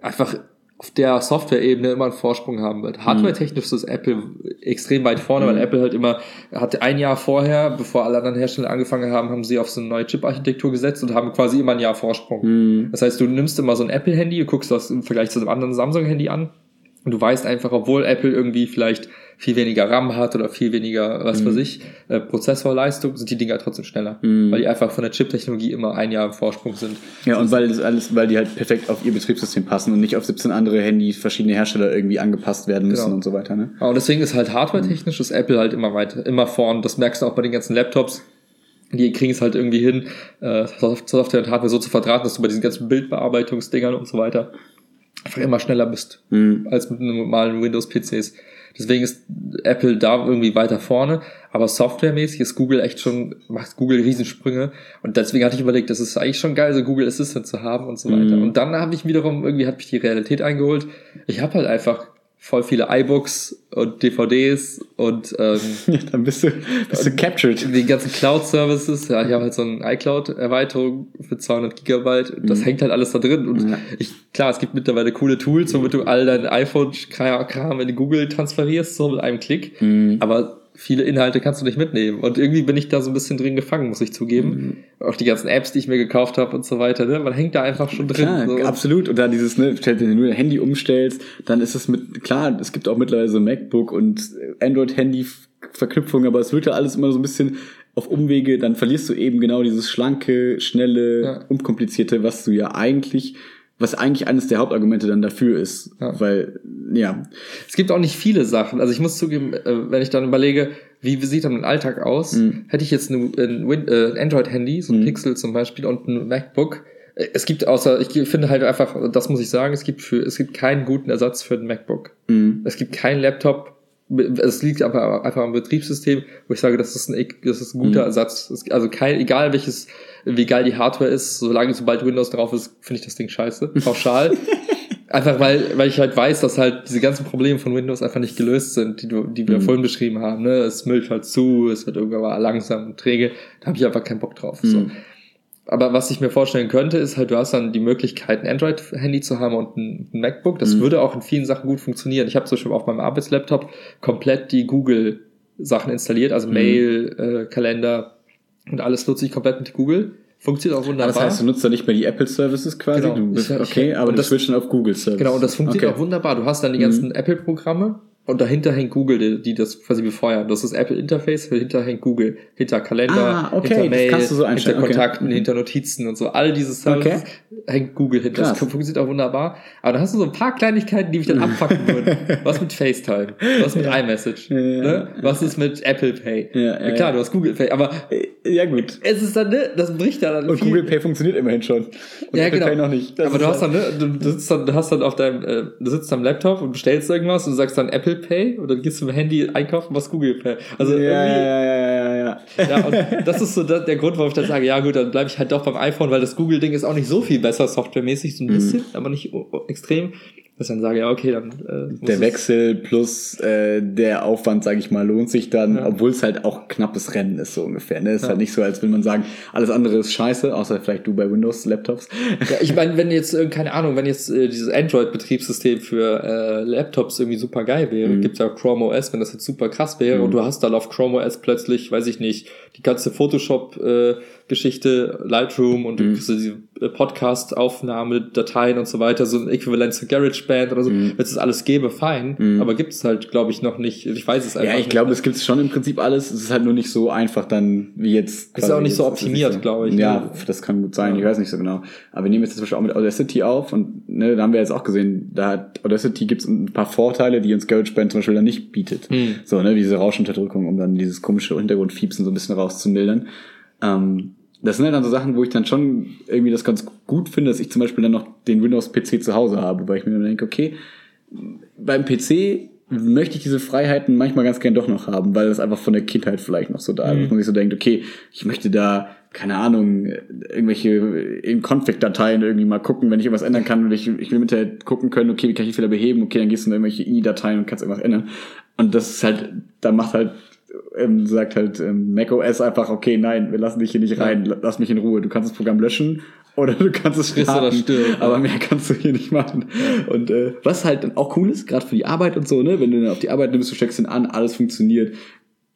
einfach auf der Software-Ebene immer einen Vorsprung haben wird. Hardware-technisch ist Apple extrem weit vorne, Mhm. weil Apple halt immer, hat ein Jahr vorher, bevor alle anderen Hersteller angefangen haben, haben sie auf so eine neue Chip-Architektur gesetzt und haben quasi immer ein Jahr Vorsprung. Mhm. Das heißt, du nimmst immer so ein Apple-Handy, du guckst das im Vergleich zu einem anderen Samsung-Handy an und du weißt einfach, obwohl Apple irgendwie vielleicht viel weniger RAM hat oder viel weniger, was weiß ich, äh, Prozessorleistung, sind die Dinger trotzdem schneller. Mhm. Weil die einfach von der Chip-Technologie immer ein Jahr im Vorsprung sind. Ja, und weil das alles, weil die halt perfekt auf ihr Betriebssystem passen und nicht auf 17 andere Handys verschiedene Hersteller irgendwie angepasst werden müssen Genau. und so weiter, ne? Ja, Und deswegen ist halt hardware-technisch ist Apple halt immer weiter, immer vorn. Das merkst du auch bei den ganzen Laptops. Die kriegen es halt irgendwie hin, äh, Soft- Software und Hardware so zu verdrahten, dass du bei diesen ganzen Bildbearbeitungsdingern und so weiter einfach immer schneller bist Mhm. als mit normalen Windows-PCs. Deswegen ist Apple da irgendwie weiter vorne, aber softwaremäßig ist Google echt schon, macht Google Riesensprünge und deswegen hatte ich überlegt, das ist eigentlich schon geil, so Google Assistant zu haben und so weiter. Mhm. Und dann habe ich wiederum, irgendwie hat mich die Realität eingeholt. Ich habe halt einfach voll viele iBooks und DVDs und ähm, Ja, dann bist du, bist du captured. die ganzen Cloud-Services, ja, ich habe halt so eine iCloud-Erweiterung für 200 Gigabyte, das hängt halt alles da drin und Mhm. Ja. ich, klar, es gibt mittlerweile coole Tools, womit du all dein iPhone-Kram in Google transferierst, so mit einem Klick, Mhm. aber viele Inhalte kannst du nicht mitnehmen und irgendwie bin ich da so ein bisschen drin gefangen, muss ich zugeben. Mhm. Auch die ganzen Apps, die ich mir gekauft habe und so weiter, ne? man hängt da einfach schon drin. Klar, so. absolut. Und dann dieses, ne, wenn du nur dein Handy umstellst, dann ist es mit, klar, es gibt auch mittlerweile so MacBook und Android-Handy-Verknüpfung, aber es wird ja alles immer so ein bisschen auf Umwege, dann verlierst du eben genau dieses schlanke, schnelle, Ja. unkomplizierte, was du ja eigentlich, was eigentlich eines der Hauptargumente dann dafür ist. Ja. Weil, ja, Es gibt auch nicht viele Sachen. Also ich muss zugeben, äh, wenn ich dann überlege, wie sieht dann mein Alltag aus, Mhm. hätte ich jetzt ein, äh, Android-Handy, so ein Mhm. Pixel zum Beispiel und ein MacBook. äh, Es gibt außer, ich finde halt einfach, das muss ich sagen, es gibt für, es gibt keinen guten Ersatz für ein MacBook. mhm. Es gibt keinen Laptop. Es liegt aber einfach am Betriebssystem, wo ich sage, das ist ein, das ist ein guter Mhm. Ersatz. Es- Also kein, egal welches, wie geil die Hardware ist, solange sobald Windows drauf ist, finde ich das Ding scheiße. Pauschal. Einfach weil, weil ich halt weiß, dass halt diese ganzen Probleme von Windows einfach nicht gelöst sind, die, du, die wir Mhm. vorhin beschrieben haben. Ne? Es müllt halt zu, es wird irgendwann mal langsam und träge. Da habe ich einfach keinen Bock drauf. So. Mhm. Aber was ich mir vorstellen könnte, ist halt, du hast dann die Möglichkeit, ein Android-Handy zu haben und ein ein MacBook. Das Mhm. würde auch in vielen Sachen gut funktionieren. Ich habe zum Beispiel auf meinem Arbeitslaptop komplett die Google-Sachen installiert, also Mhm. Mail, äh, Kalender und alles nutze ich komplett mit Google. Funktioniert auch Aber wunderbar. das heißt, du nutzt dann nicht mehr die Apple Services quasi, Genau. du bist, okay, aber und du das- switchen auf Google Services. Genau, und das funktioniert okay. auch wunderbar. Du hast dann die ganzen Apple-Programme und dahinter hängt Google, die, die das quasi befeuern. Das ist Apple Interface, dahinter hängt Google, hinter Kalender, Ah, okay, hinter das Mail, so hinter einstellen, okay. Kontakten, Mhm. hinter Notizen und so. All diese Services hängt Google hinter. Das Krass. funktioniert auch wunderbar. Aber dann hast du so ein paar Kleinigkeiten, die mich dann abfacken würden. Was mit FaceTime? Was mit iMessage? Ja, ja. Ne? Was ist mit Apple Pay? Ja, ja, Klar, ja. du hast Google Pay, aber Äh, Ja, gut. es ist dann, ne, das bricht ja dann Und viel. Google Pay funktioniert immerhin schon. Und Ja, Apple genau. Pay noch nicht. Das aber du hast halt- dann, ne, du, sitzt dann, du hast dann auf deinem, äh, du sitzt am Laptop und bestellst irgendwas und du sagst dann Apple Pay und dann gehst du dem Handy einkaufen, was Google Pay. Also ja, irgendwie, ja, ja, ja, ja, ja. und das ist so der, der Grund, warum ich dann sage, ja gut, dann bleibe ich halt doch beim iPhone, weil das Google-Ding ist auch nicht so viel besser softwaremäßig, Mhm. so ein bisschen, aber nicht extrem. Dass ich dann sage, ja, okay, dann. Äh, Der Wechsel plus äh, der Aufwand, sage ich mal, lohnt sich dann, Ja. obwohl es halt auch knappes Rennen ist, so ungefähr. Ne? Ist Ja. halt nicht so, als will man sagen, alles andere ist scheiße, außer vielleicht du bei Windows-Laptops. Ja, ich meine, wenn jetzt, äh, keine Ahnung, wenn jetzt äh, dieses Android-Betriebssystem für äh, Laptops irgendwie super geil wäre, Mhm. gibt's ja Chrome OS, wenn das jetzt super krass wäre Mhm. und du hast dann auf Chrome OS plötzlich, weiß ich nicht, die ganze Photoshop-Geschichte, Lightroom und Mhm. so diese äh, Podcast-Aufnahme, Dateien und so weiter, so ein Äquivalent zu GarageBand oder so, Mhm. wenn es das alles gäbe, fein, Mhm. aber gibt's halt, glaube ich, noch nicht, ich weiß es einfach Ja, ich nicht. glaube, es gibt schon im Prinzip alles. Es ist halt nur nicht so einfach dann, wie jetzt. Ist auch nicht so optimiert, so- glaube ich, Ja, ne? das kann gut sein. Ja. Ich weiß nicht so genau. Aber wir nehmen jetzt zum Beispiel auch mit Audacity auf und ne, da haben wir jetzt auch gesehen, da hat Audacity gibt es ein paar Vorteile, die uns GarageBand zum Beispiel dann nicht bietet. Mhm. So, ne, wie diese Rauschunterdrückung, um dann dieses komische Hintergrundfiepsen so ein bisschen rauszumildern. Ähm, das sind halt dann so Sachen, wo ich dann schon irgendwie das ganz gut finde, dass ich zum Beispiel dann noch den Windows-PC zu Hause habe, weil ich mir dann denke, okay, beim PC möchte ich diese Freiheiten manchmal ganz gern doch noch haben, weil das einfach von der Kindheit vielleicht noch so da ist. Mhm. Dass man sich so denkt, okay, ich möchte da, keine Ahnung, irgendwelche in Config-Dateien irgendwie mal gucken, wenn ich irgendwas ändern kann und ich, ich will hinterher gucken können, okay, wie kann ich die Fehler beheben? Okay, dann gehst du in irgendwelche INI-Dateien und kannst irgendwas ändern. Und das ist halt, da macht halt, ähm, sagt halt ähm, macOS einfach, okay, nein, wir lassen dich hier nicht rein, lass mich in Ruhe. Du kannst das Programm löschen oder du kannst es oder starten, stirb. aber mehr kannst du hier nicht machen. Und äh, was halt dann auch cool ist, gerade für die Arbeit und so, ne, wenn du dann auf die Arbeit nimmst, du steckst ihn an, alles funktioniert,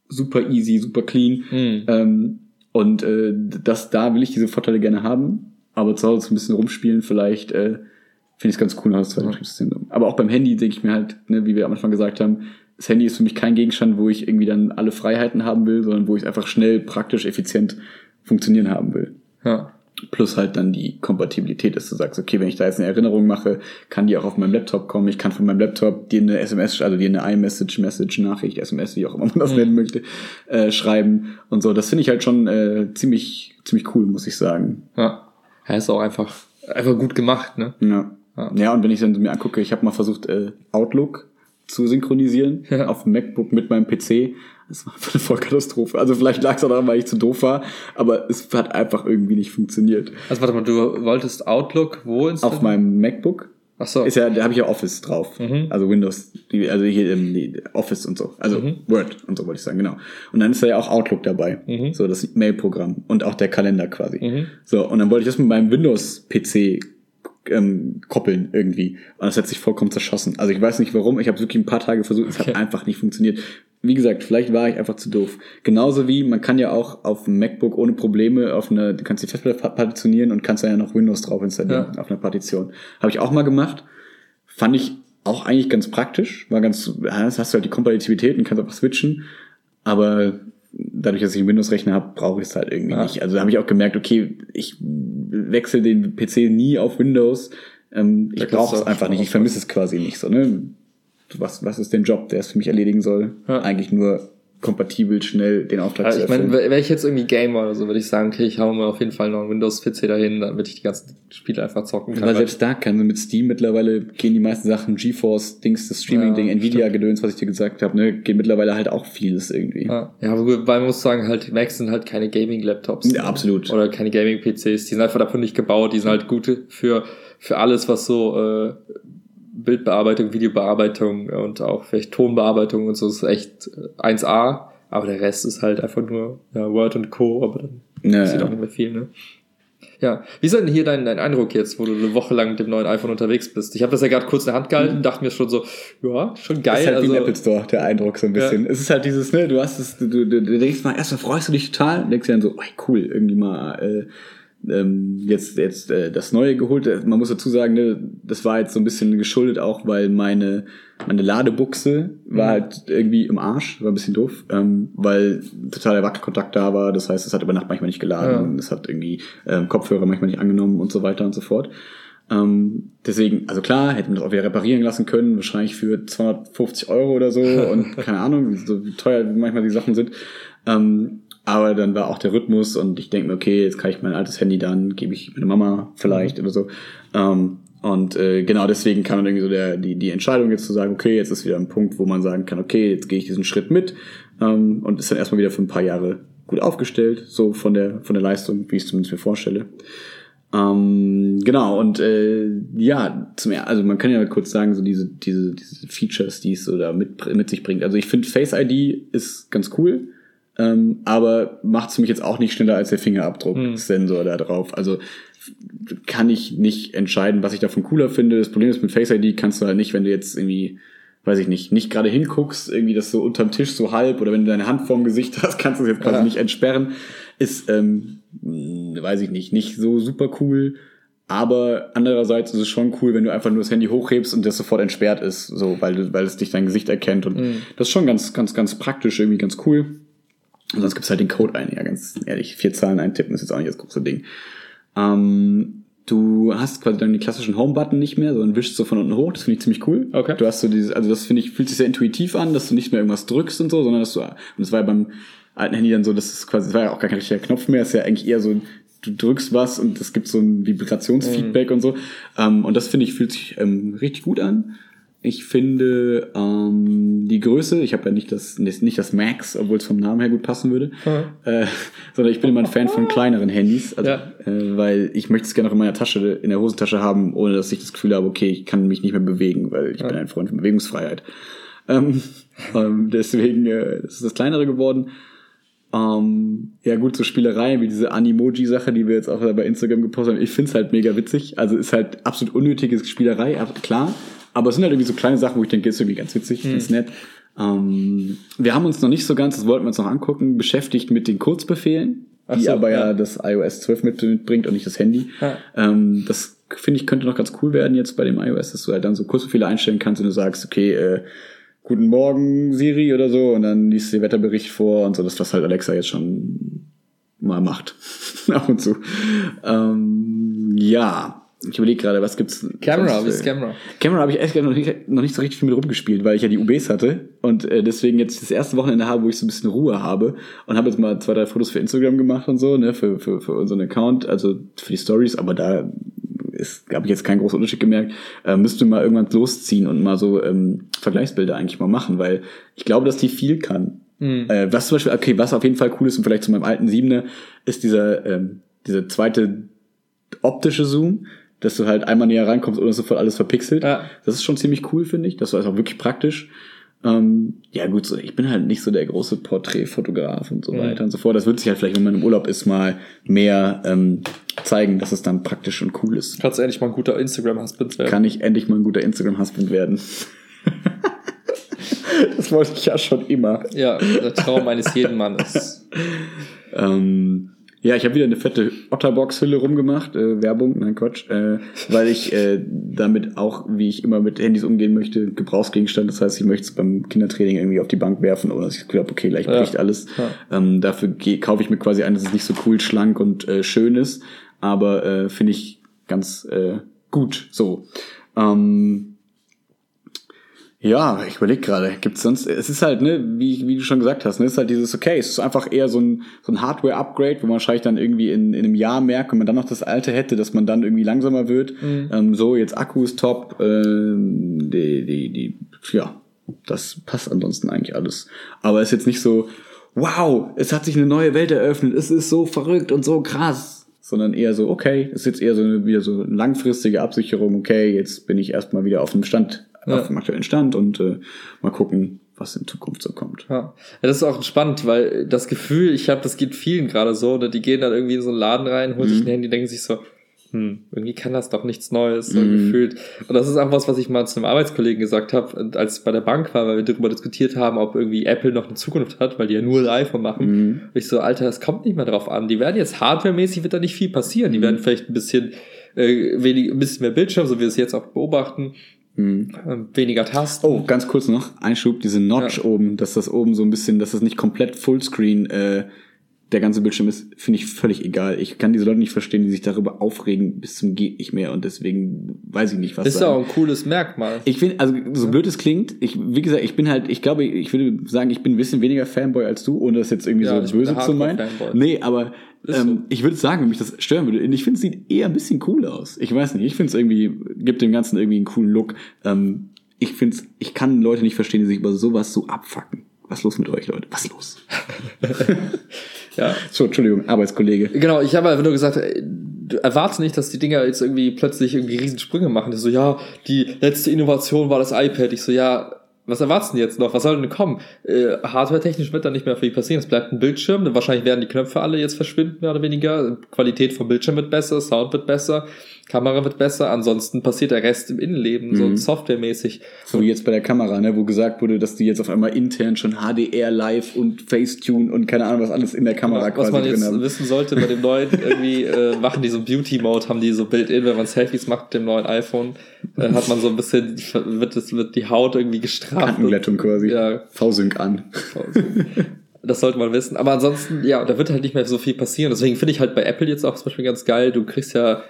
super easy, super clean. Mhm. Ähm, und äh, das, da will ich diese Vorteile gerne haben, aber zu Hause so ein bisschen rumspielen, vielleicht äh, finde ich es ganz cool, zweite Ja. Betriebssystem. Aber auch beim Handy denke ich mir halt, ne, wie wir am Anfang gesagt haben, das Handy ist für mich kein Gegenstand, wo ich irgendwie dann alle Freiheiten haben will, sondern wo ich einfach schnell, praktisch, effizient funktionieren haben will. Ja. Plus halt dann die Kompatibilität, dass du sagst, okay, wenn ich da jetzt eine Erinnerung mache, kann die auch auf meinem Laptop kommen. Ich kann von meinem Laptop dir eine SMS, also dir eine iMessage, Message, Nachricht, SMS, wie auch immer man das Mhm. nennen möchte, äh, schreiben und so. Das finde ich halt schon äh, ziemlich, ziemlich cool, muss ich sagen. Ja. Ja, ist auch einfach, einfach gut gemacht, ne? Ja. Ja. Ja, und wenn ich dann mir angucke, ich habe mal versucht, äh, Outlook zu synchronisieren Ja. auf dem MacBook mit meinem PC. Das war einfach eine Vollkatastrophe. Also vielleicht lag es auch daran, weil ich zu doof war, aber es hat einfach irgendwie nicht funktioniert. Also warte mal, du wolltest Outlook wo installieren? Auf meinem MacBook Ach so. ist ja, da habe ich ja Office drauf. Mhm. Also Windows, also hier ähm, die Office und so. Also Mhm. Word und so wollte ich sagen, genau. Und dann ist da ja auch Outlook dabei. Mhm. So das Mail-Programm und auch der Kalender quasi. Mhm. So, und dann wollte ich das mit meinem Windows-PC ähm, koppeln irgendwie. Und das hat sich vollkommen zerschossen. Also ich weiß nicht warum, ich habe wirklich ein paar Tage versucht, es Okay. hat einfach nicht funktioniert. Wie gesagt, vielleicht war ich einfach zu doof. Genauso wie man kann ja auch auf dem MacBook ohne Probleme auf eine, du kannst die Festplatte pa- partitionieren und kannst da ja noch Windows drauf installieren Ja. auf einer Partition. Habe ich auch mal gemacht. Fand ich auch eigentlich ganz praktisch. War ganz, hast du halt die Kompatibilität und kannst einfach switchen. Aber dadurch, dass ich einen Windows-Rechner habe, brauche ich es halt irgendwie Ja. nicht. Also da habe ich auch gemerkt, okay, ich wechsle den PC nie auf Windows. Ähm, ich brauche es einfach nicht. Ich vermisse es quasi nicht. So, ne? was, was ist der Job, der es für mich erledigen soll? Ja. Eigentlich nur kompatibel schnell den Auftrag Also zu ich meine, erfüllen. wäre ich jetzt irgendwie Gamer oder so, würde ich sagen, okay, ich hau mir auf jeden Fall noch einen Windows-PC dahin, damit ich die ganzen Spiele einfach zocken kann. Aber selbst da kann mit Steam mittlerweile gehen die meisten Sachen, GeForce, Dings, das Streaming-Ding, Ja, Nvidia-Gedöns, was ich dir gesagt habe, ne, geht mittlerweile halt auch vieles irgendwie. ja, ja, aber gut, weil man muss sagen, halt, Macs sind halt keine Gaming-Laptops. Ja, absolut. Oder keine Gaming-PCs. Die sind einfach dafür nicht gebaut. Die sind halt gute für, für alles, was so äh, Bildbearbeitung, Videobearbeitung und auch vielleicht Tonbearbeitung und so ist echt äh, 1A. Aber der Rest ist halt einfach nur ja, Word und Co. Aber dann Ja, passiert ja. auch nicht mehr viel, ne? Ja, wie ist denn hier dein, dein Eindruck jetzt, wo du eine Woche lang mit dem neuen iPhone unterwegs bist? Ich habe das ja gerade kurz in der Hand gehalten, dachte mir schon so, ja, schon Das geil. ist halt also, wie im Apple Store, der Eindruck so ein bisschen. Ja. Es ist halt dieses, ne, du hast es, du, du, du denkst mal, erstmal freust du dich total, und denkst dir dann so, oh, cool, irgendwie mal äh, ähm, jetzt jetzt äh, das Neue geholt. Man muss dazu sagen, ne, das war jetzt so ein bisschen geschuldet auch, weil meine meine Ladebuchse war Mhm. halt irgendwie im Arsch, war ein bisschen doof, ähm, weil total der Wackelkontakt da war. Das heißt, es hat über Nacht manchmal nicht geladen, Ja. es hat irgendwie ähm, Kopfhörer manchmal nicht angenommen und so weiter und so fort. Ähm, deswegen, also klar, hätte man das auch wieder reparieren lassen können, wahrscheinlich für 250 Euro oder so und keine Ahnung, so wie teuer manchmal die Sachen sind. Ähm, aber dann war auch der Rhythmus und ich denke mir, okay, jetzt kann ich mein altes Handy dann, gebe ich meine Mama vielleicht oder so. Ähm, und äh, genau deswegen kam dann irgendwie so der, die, die Entscheidung jetzt zu sagen, okay, jetzt ist wieder ein Punkt, wo man sagen kann, okay, jetzt gehe ich diesen Schritt mit ähm, und ist dann erstmal wieder für ein paar Jahre gut aufgestellt, so von der, von der Leistung, wie ich es zumindest mir vorstelle. Ähm, genau, und äh, ja, zum also man kann ja kurz sagen, so diese, diese, diese Features, die es so da mit, mit sich bringt. Also ich finde Face ID ist ganz cool, ähm, aber macht es mich jetzt auch nicht schneller als der Fingerabdruck-Sensor hm. da drauf. Also kann ich nicht entscheiden, was ich davon cooler finde. Das Problem ist, mit Face ID kannst du halt nicht, wenn du jetzt irgendwie weiß ich nicht, nicht gerade hinguckst, irgendwie das so unterm Tisch so halb oder wenn du deine Hand vorm Gesicht hast, kannst du es jetzt quasi ja. nicht entsperren. Ist, ähm, weiß ich nicht, nicht so super cool. Aber andererseits ist es schon cool, wenn du einfach nur das Handy hochhebst und das sofort entsperrt ist, so, weil, du, weil es dich dein Gesicht erkennt. Und mhm. das ist schon ganz, ganz, ganz praktisch, irgendwie ganz cool. Und sonst gibt's halt den Code ein, ja, ganz ehrlich. Vier Zahlen eintippen ist jetzt auch nicht das große Ding. Ähm, Du hast quasi dann den klassischen Home-Button nicht mehr, sondern wischst so von unten hoch. Das finde ich ziemlich cool. Okay. Du hast so dieses, also das finde ich, fühlt sich sehr intuitiv an, dass du nicht mehr irgendwas drückst und so, sondern dass du, und das war ja beim alten Handy dann so, dass es quasi, das war ja auch gar kein richtiger Knopf mehr, es ist ja eigentlich eher so, du drückst was und es gibt so ein Vibrationsfeedback mhm. und so. Ähm, und das finde ich, fühlt sich ähm, richtig gut an. Ich finde ähm, die Größe, ich habe ja nicht das nicht das Max, obwohl es vom Namen her gut passen würde, äh, sondern ich bin immer ein Fan von kleineren Handys, also, ja. äh, weil ich möchte es gerne auch in meiner Tasche, in der Hosentasche haben, ohne dass ich das Gefühl habe, okay, ich kann mich nicht mehr bewegen, weil ich ja. bin ein Freund von Bewegungsfreiheit. Ähm, ähm, deswegen äh, ist das kleinere geworden. Ähm, ja gut, so Spielereien wie diese Animoji-Sache, die wir jetzt auch bei Instagram gepostet haben, ich find's halt mega witzig. Also ist halt absolut unnötiges Spielerei, klar. Aber es sind halt irgendwie so kleine Sachen, wo ich denke, ist irgendwie ganz witzig, mhm. ist nett. Ähm, wir haben uns noch nicht so ganz, das wollten wir uns noch angucken, beschäftigt mit den Kurzbefehlen, Ach die so, aber ja. ja. das iOS 12 mitbringt und nicht das Handy. Ja. Ähm, das finde ich könnte noch ganz cool werden jetzt bei dem iOS, dass du halt dann so Kurzbefehle einstellen kannst und du sagst, okay, äh, guten Morgen Siri oder so und dann liest du den Wetterbericht vor und so, das was halt Alexa jetzt schon mal macht. Ab und zu. Ähm, ja, ich überlege gerade, was gibt's? Camera, wie ist Camera? Camera habe ich echt noch nicht, noch nicht so richtig viel mit rumgespielt, weil ich ja die UBs hatte und äh, deswegen jetzt das erste Wochenende habe, wo ich so ein bisschen Ruhe habe und habe jetzt mal zwei, drei Fotos für Instagram gemacht und so, ne, für, für, für unseren Account, also für die Stories, aber da habe ich jetzt keinen großen Unterschied gemerkt. Äh, müsste mal irgendwann losziehen und mal so ähm, Vergleichsbilder eigentlich mal machen, weil ich glaube, dass die viel kann. Mhm. Äh, was zum Beispiel, okay, was auf jeden Fall cool ist und vielleicht zu meinem alten Siebener, ist dieser, ähm, dieser zweite optische Zoom dass du halt einmal näher reinkommst ohne sofort alles verpixelt. Ja. Das ist schon ziemlich cool, finde ich. Das ist auch wirklich praktisch. Ähm, ja, gut, so, ich bin halt nicht so der große Porträtfotograf und so mhm. weiter und so fort. Das wird sich halt vielleicht, wenn man im Urlaub ist, mal mehr ähm, zeigen, dass es dann praktisch und cool ist. Kannst du endlich mal ein guter Instagram-Husband werden? Kann ich endlich mal ein guter Instagram-Husband werden? das wollte ich ja schon immer. Ja, der Traum eines jeden Mannes. ähm, ja, ich habe wieder eine fette Otterbox-Hülle rumgemacht, äh, Werbung, nein Quatsch, äh, weil ich äh, damit auch, wie ich immer mit Handys umgehen möchte, Gebrauchsgegenstand, das heißt, ich möchte es beim Kindertraining irgendwie auf die Bank werfen, oder ich glaube, okay, gleich bricht ja. alles. Ja. Ähm, dafür kaufe ich mir quasi ein, dass es nicht so cool, schlank und äh, schön ist, aber äh, finde ich ganz äh, gut so. Ähm, ja, ich überlege gerade, gibt's sonst, es ist halt, ne, wie, wie du schon gesagt hast, ne, es ist halt dieses, okay, es ist einfach eher so ein, so ein Hardware-Upgrade, wo man wahrscheinlich dann irgendwie in, in einem Jahr merkt, wenn man dann noch das alte hätte, dass man dann irgendwie langsamer wird. Mhm. Ähm, so, jetzt Akku ist top, äh, die, die, die, ja, das passt ansonsten eigentlich alles. Aber es ist jetzt nicht so, wow, es hat sich eine neue Welt eröffnet, es ist so verrückt und so krass sondern eher so, okay, es ist jetzt eher so eine, wieder so eine langfristige Absicherung, okay, jetzt bin ich erstmal wieder auf dem Stand ja. auf dem aktuellen Stand und äh, mal gucken, was in Zukunft so kommt. Ja. das ist auch spannend, weil das Gefühl, ich habe, das geht vielen gerade so, ne? die gehen dann irgendwie in so einen Laden rein, holen mhm. sich ein Handy, denken sich so, hm, irgendwie kann das doch nichts Neues, so mhm. gefühlt. Und das ist auch was, was ich mal zu einem Arbeitskollegen gesagt habe, als ich bei der Bank war, weil wir darüber diskutiert haben, ob irgendwie Apple noch eine Zukunft hat, weil die ja nur ein iPhone machen. Mhm. Und ich so, Alter, es kommt nicht mehr drauf an. Die werden jetzt hardwaremäßig wird da nicht viel passieren. Die mhm. werden vielleicht ein bisschen äh, wenig, ein bisschen mehr Bildschirm, so wie wir es jetzt auch beobachten, Mhm. Weniger Tasten. Oh, ganz kurz noch, Einschub, diese Notch ja. oben, dass das oben so ein bisschen, dass das nicht komplett Fullscreen äh, der ganze Bildschirm ist, finde ich völlig egal. Ich kann diese Leute nicht verstehen, die sich darüber aufregen bis zum geht nicht mehr und deswegen weiß ich nicht, was Ist ja auch ein cooles Merkmal. Ich finde, also so blöd es klingt, ich, wie gesagt, ich bin halt, ich glaube, ich würde sagen, ich bin ein bisschen weniger Fanboy als du, ohne das jetzt irgendwie ja, so böse zu meinen. Nee, aber ähm, ich würde sagen, wenn mich das stören würde, ich finde, es sieht eher ein bisschen cool aus. Ich weiß nicht, ich finde es irgendwie, gibt dem Ganzen irgendwie einen coolen Look. Ähm, ich finde ich kann Leute nicht verstehen, die sich über sowas so abfacken. Was ist los mit euch, Leute? Was ist los? ja. So, Entschuldigung, Arbeitskollege. Genau, ich habe einfach nur gesagt, du erwartest nicht, dass die Dinger jetzt irgendwie plötzlich irgendwie Riesensprünge machen. Das so, ja, die letzte Innovation war das iPad. Ich so, ja, was erwartest du jetzt noch? Was soll denn kommen? Äh, Hardware-technisch wird da nicht mehr viel passieren. Es bleibt ein Bildschirm. Wahrscheinlich werden die Knöpfe alle jetzt verschwinden, mehr oder weniger. Qualität vom Bildschirm wird besser, Sound wird besser. Kamera wird besser, ansonsten passiert der Rest im Innenleben, so Mhm. softwaremäßig. So wie jetzt bei der Kamera, ne, wo gesagt wurde, dass die jetzt auf einmal intern schon HDR live und Facetune und keine Ahnung was alles in der Kamera Was quasi man drin jetzt haben. wissen sollte bei dem neuen, irgendwie äh, machen die so Beauty-Mode, haben die so Build-in, wenn man Selfies macht mit dem neuen iPhone, äh, hat man so ein bisschen, wird, das, wird die Haut irgendwie gestraft. Kantenglättung quasi. Ja. V-Sync an. Das sollte man wissen. Aber ansonsten, ja, da wird halt nicht mehr so viel passieren. Deswegen finde ich halt bei Apple jetzt auch zum Beispiel ganz geil. Du kriegst ja,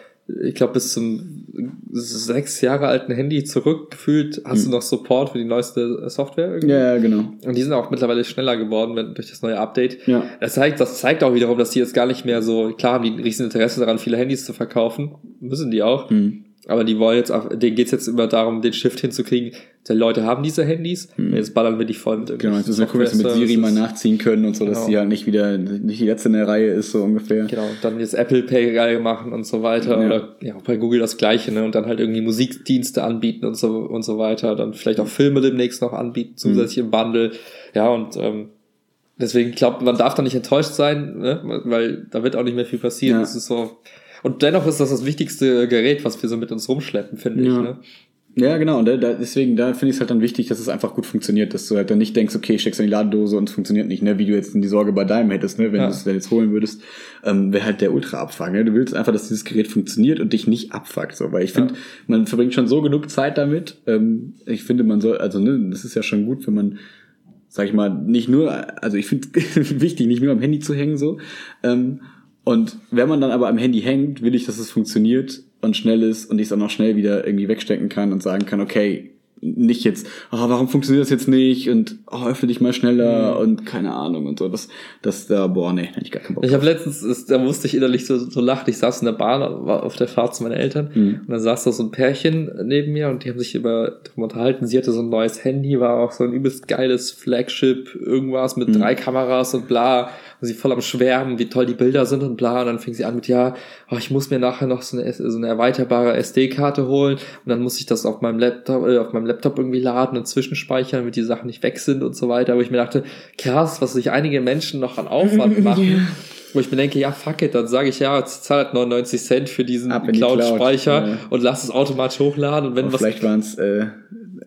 ich glaube, bis zum sechs Jahre alten Handy zurückgefühlt hast du noch Support für die neueste Software irgendwie. Ja, ja, genau. Und die sind auch mittlerweile schneller geworden wenn, durch das neue Update. Ja. Das zeigt, das zeigt auch wiederum, dass die jetzt gar nicht mehr so, klar haben die ein riesen Interesse daran, viele Handys zu verkaufen. Müssen die auch. Hm. Aber die wollen jetzt auch, denen geht's jetzt immer darum, den Shift hinzukriegen. Die Leute haben diese Handys, jetzt ballern wir die voll mit Hm. Genau, jetzt müssen wir gucken, dass wir mit Siri mal nachziehen können und so, dass Genau. sie halt nicht wieder, nicht die letzte in der Reihe ist, so ungefähr. Genau, dann jetzt Apple Pay geil machen und so weiter. Ja. Oder ja, bei Google das gleiche, ne? Und dann halt irgendwie Musikdienste anbieten und so und so weiter. Dann vielleicht auch Filme demnächst noch anbieten, zusätzlich im Bundle. Ja, und ähm, deswegen glaubt man darf da nicht enttäuscht sein, ne? weil da wird auch nicht mehr viel passieren. Ja. Das ist so. Und dennoch ist das das wichtigste Gerät, was wir so mit uns rumschleppen, finde Ja. ich. Ne? Ja, genau. Und da, deswegen, da finde ich es halt dann wichtig, dass es einfach gut funktioniert, dass du halt dann nicht denkst, okay, steckst in die Ladedose und es funktioniert nicht, ne, wie du jetzt die Sorge bei deinem hättest, ne, wenn Ja. du es jetzt holen würdest, ähm, wäre halt der Ultra-Abfuck, ne? Du willst einfach, dass dieses Gerät funktioniert und dich nicht abfuckt, so, weil ich finde, Ja. man verbringt schon so genug Zeit damit. Ähm, ich finde, man soll, also, ne, das ist ja schon gut, wenn man sag ich mal, nicht nur, also ich finde wichtig, nicht nur am Handy zu hängen so. Ähm, und wenn man dann aber am Handy hängt, will ich, dass es funktioniert und schnell ist und ich es auch noch schnell wieder irgendwie wegstecken kann und sagen kann, okay, nicht jetzt, oh, warum funktioniert das jetzt nicht und oh, öffne dich mal schneller und keine Ahnung und so. Das, das da, boah, nee, hätte ich gar keinen Bock. Ich habe letztens, ist, da musste ich innerlich so, so lachen. Ich saß in der Bahn, war auf der Fahrt zu meinen Eltern Mhm. und dann saß da so ein Pärchen neben mir und die haben sich über unterhalten. Sie hatte so ein neues Handy, war auch so ein übelst geiles Flagship, irgendwas mit Mhm. drei Kameras und bla. Und sie voll am Schwärmen, wie toll die Bilder sind und bla. Und dann fing sie an mit, ja, oh, ich muss mir nachher noch so eine, so eine erweiterbare SD-Karte holen und dann muss ich das auf meinem Laptop, äh, auf meinem Laptop irgendwie laden und zwischenspeichern, damit die Sachen nicht weg sind und so weiter. Wo ich mir dachte, krass, was sich einige Menschen noch an Aufwand machen. Wo ich mir denke, ja, fuck it, dann sage ich, ja, jetzt zahl halt 99 Cent für diesen Cloud-Speicher Cloud, ja. und lass es automatisch hochladen. Und wenn Aber was. vielleicht waren es äh,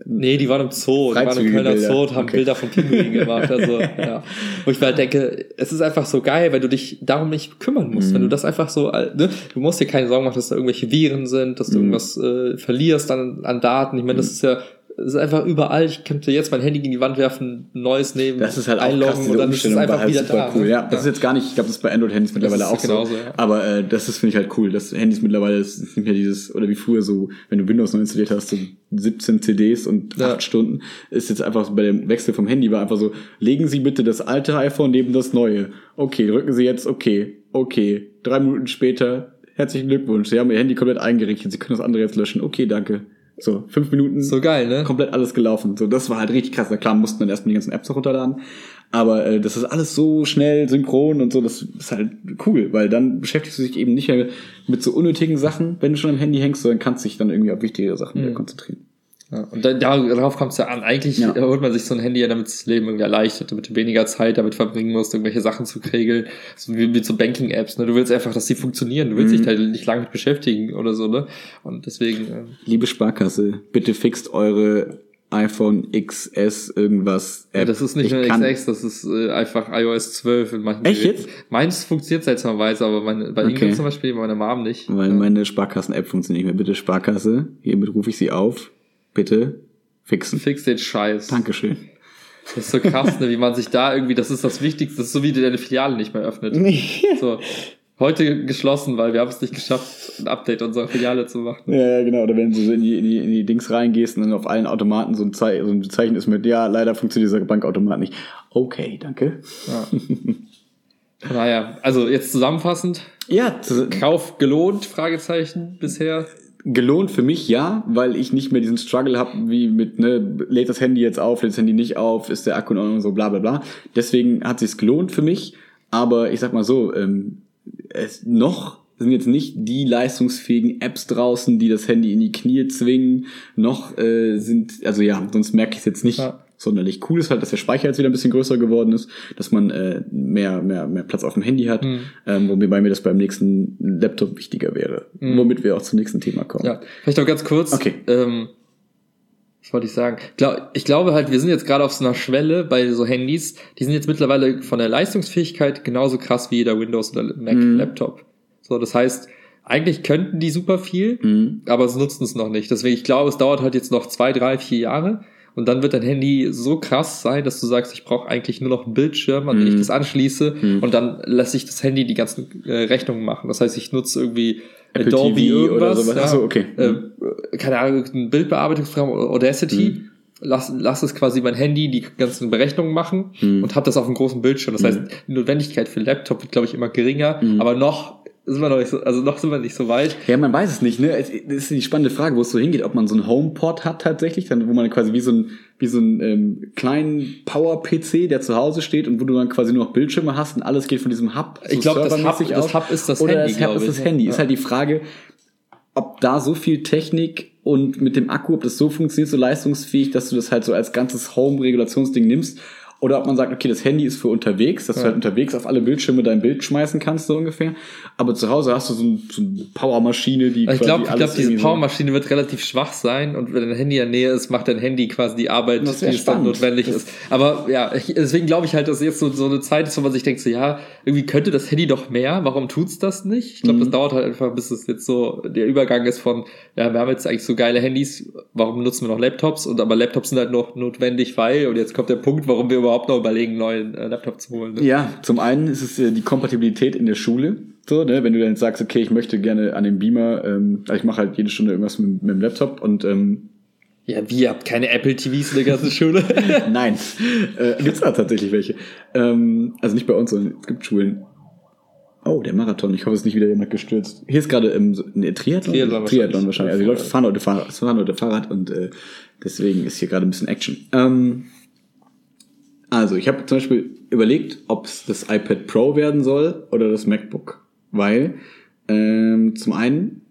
Nee, die waren im Zoo, die waren im Kölner Bilder. Zoo und haben Okay. Bilder von Pinguinen gemacht. Also, ja. Wo ich mir halt denke, es ist einfach so geil, weil du dich darum nicht kümmern musst. Mhm. Wenn du das einfach so, ne? du musst dir keine Sorgen machen, dass da irgendwelche Viren sind, dass du Mhm. irgendwas äh, verlierst an, an Daten. Ich meine, das ist ja, das ist einfach überall. Ich könnte jetzt mein Handy gegen die Wand werfen, neues nehmen, Das ist halt einloggen krass, und dann ist es Umstellung einfach halt wieder da. cool. ne? Ja, das ist jetzt gar nicht, ich glaube, das ist bei Android-Handys mittlerweile auch genauso, so. ja. Aber äh, das ist, finde ich halt cool. Das Handys mittlerweile ist nicht mehr dieses, oder wie früher so, wenn du Windows neu installiert hast, so 17 CDs und Ja. 8 Stunden, ist jetzt einfach so bei dem Wechsel vom Handy war einfach so, legen Sie bitte das alte iPhone neben das neue. Okay, drücken Sie jetzt okay, okay. Drei Minuten später, herzlichen Glückwunsch, Sie haben Ihr Handy komplett eingerichtet, Sie können das andere jetzt löschen. Okay, danke. So, fünf Minuten So geil, ne? komplett alles gelaufen. So, das war halt richtig krass. Na klar, mussten dann erstmal die ganzen Apps noch runterladen. Aber äh, das ist alles so schnell synchron und so, das ist halt cool, weil dann beschäftigst du dich eben nicht mehr mit so unnötigen Sachen, wenn du schon am Handy hängst, sondern kannst dich dann irgendwie auf wichtigere Sachen wieder konzentrieren. Ja, und da, darauf kommt es ja an. Eigentlich Ja. holt man sich so ein Handy ja, damit das Leben irgendwie erleichtert, damit du weniger Zeit damit verbringen musst, irgendwelche Sachen zu regeln. So wie mit so Banking-Apps. Ne? Du willst einfach, dass die funktionieren. Du willst Mhm. dich da nicht lange mit beschäftigen oder so. ne Und deswegen, ähm, Liebe Sparkasse, bitte fixt eure iPhone XS irgendwas App. ja, das ist nicht Ich nur X6, das ist äh, einfach iOS 12 in manchen Echt Geräten. jetzt? Meins funktioniert seltsamerweise, aber meine, bei Okay. Ingrid zum Beispiel, bei meiner Mom nicht. Weil meine Sparkassen-App funktioniert nicht mehr. Bitte Sparkasse, hiermit rufe ich sie auf. Bitte fixen. Fix den Scheiß. Dankeschön. Das ist so krass, ne, wie man sich da irgendwie, das ist das Wichtigste, das ist so wie du deine Filiale nicht mehr öffnet. So, heute geschlossen, weil wir haben es nicht geschafft, ein Update unserer Filiale zu machen. Ja, genau. Oder wenn du so in die, in die, in die Dings reingehst und dann auf allen Automaten so ein, Zei so ein Zeichen ist mit, ja, leider funktioniert dieser Bankautomat nicht. Okay, danke. Ja. Daher, also jetzt zusammenfassend, Ja, Kauf gelohnt, Fragezeichen bisher. Gelohnt für mich, ja, weil ich nicht mehr diesen Struggle habe, wie mit, ne, lädt das Handy jetzt auf, lädt das Handy nicht auf, ist der Akku in Ordnung, so bla bla bla. Deswegen hat sich's gelohnt für mich, aber ich sag mal so, ähm, es noch sind jetzt nicht die leistungsfähigen Apps draußen, die das Handy in die Knie zwingen, noch äh, sind, also ja, sonst merke ich es jetzt nicht Ja. Sonderlich cool. Ist halt, dass der Speicher jetzt wieder ein bisschen größer geworden ist, dass man äh, mehr, mehr, mehr Platz auf dem Handy hat, Mhm. ähm, wobei mir das beim nächsten Laptop wichtiger wäre. Womit wir auch zum nächsten Thema kommen. Ja, vielleicht noch ganz kurz. Okay. Ähm, was wollte ich sagen? Ich glaube halt, wir sind jetzt gerade auf so einer Schwelle bei so Handys, die sind jetzt mittlerweile von der Leistungsfähigkeit genauso krass wie jeder Windows oder Mac Mhm. Laptop. So, das heißt, eigentlich könnten die super viel, Mhm. aber es nutzen es noch nicht. Deswegen, ich glaube, es dauert halt jetzt noch zwei, drei, vier Jahre. Und dann wird dein Handy so krass sein, dass du sagst, ich brauche eigentlich nur noch einen Bildschirm, an den ich Mhm. das anschließe. Mhm. Und dann lasse ich das Handy die ganzen äh, Rechnungen machen. Das heißt, ich nutze irgendwie Apple Adobe TV oder sowas. Ja, Ach so, okay. äh, keine Ahnung, ein Bildbearbeitungsprogramm oder Audacity. Mhm. Lass, lass es quasi mein Handy die ganzen Berechnungen machen Mhm. und hab das auf einem großen Bildschirm. Das heißt, die Notwendigkeit für den Laptop wird, glaube ich, immer geringer, Mhm. aber noch sind wir noch nicht so, also noch sind wir nicht so weit. Ja, man weiß es nicht, ne? Es das ist die spannende Frage, wo es so hingeht, ob man so einen HomePod hat tatsächlich, dann, wo man quasi wie so ein wie so einen ähm, kleinen Power-PC, der zu Hause steht und wo du dann quasi nur noch Bildschirme hast und alles geht von diesem Hub. Ich glaub, das Hub- das. Hub ist das Oder Handy, das Hub ist das? Handy. Ja. Ist halt die Frage, ob da so viel Technik und mit dem Akku, ob das so funktioniert, so leistungsfähig, dass du das halt so als ganzes Home-Regulationsding nimmst. Oder ob man sagt, okay, das Handy ist für unterwegs, dass du Ja. halt unterwegs auf alle Bildschirme dein Bild schmeißen kannst, so ungefähr. Aber zu Hause hast du so, ein, so eine Powermaschine, die Ich glaube, ich glaube, diese irgendwie so- Powermaschine wird relativ schwach sein und wenn dein Handy in der Nähe ist, macht dein Handy quasi die Arbeit, Das die es dann notwendig ist. Aber ja, ich, deswegen glaube ich halt, dass jetzt so, so eine Zeit ist, wo man sich denkt, so ja, irgendwie könnte das Handy doch mehr, warum tut's das nicht? Ich glaube, Mhm. das dauert halt einfach, bis es jetzt so der Übergang ist von, ja, wir haben jetzt eigentlich so geile Handys, warum nutzen wir noch Laptops? Und aber Laptops sind halt noch notwendig, weil, und jetzt kommt der Punkt, warum wir überhaupt noch überlegen, einen neuen äh, Laptop zu holen. Ne? Ja, zum einen ist es äh, die Kompatibilität in der Schule. So, ne, wenn du dann sagst, okay, ich möchte gerne an dem Beamer, ähm, also ich mache halt jede Stunde irgendwas mit, mit dem Laptop und ähm, Ja, wie, ihr habt keine Apple TVs in der ganzen Schule? nein, äh, gibt's da tatsächlich welche. Ähm, also nicht bei uns, sondern es gibt Schulen. Oh, der Marathon. Ich hoffe, es ist nicht wieder jemand gestürzt. Hier ist gerade ähm, so, ne, Triathlon? Triathlon Triathlon wahrscheinlich. wahrscheinlich. Also die Leute fahren heute Fahrrad, fahren heute Fahrrad und äh, deswegen ist hier gerade ein bisschen Action. Ähm, also, ich habe zum Beispiel überlegt, ob es das iPad Pro werden soll oder das MacBook. Weil ähm, zum einen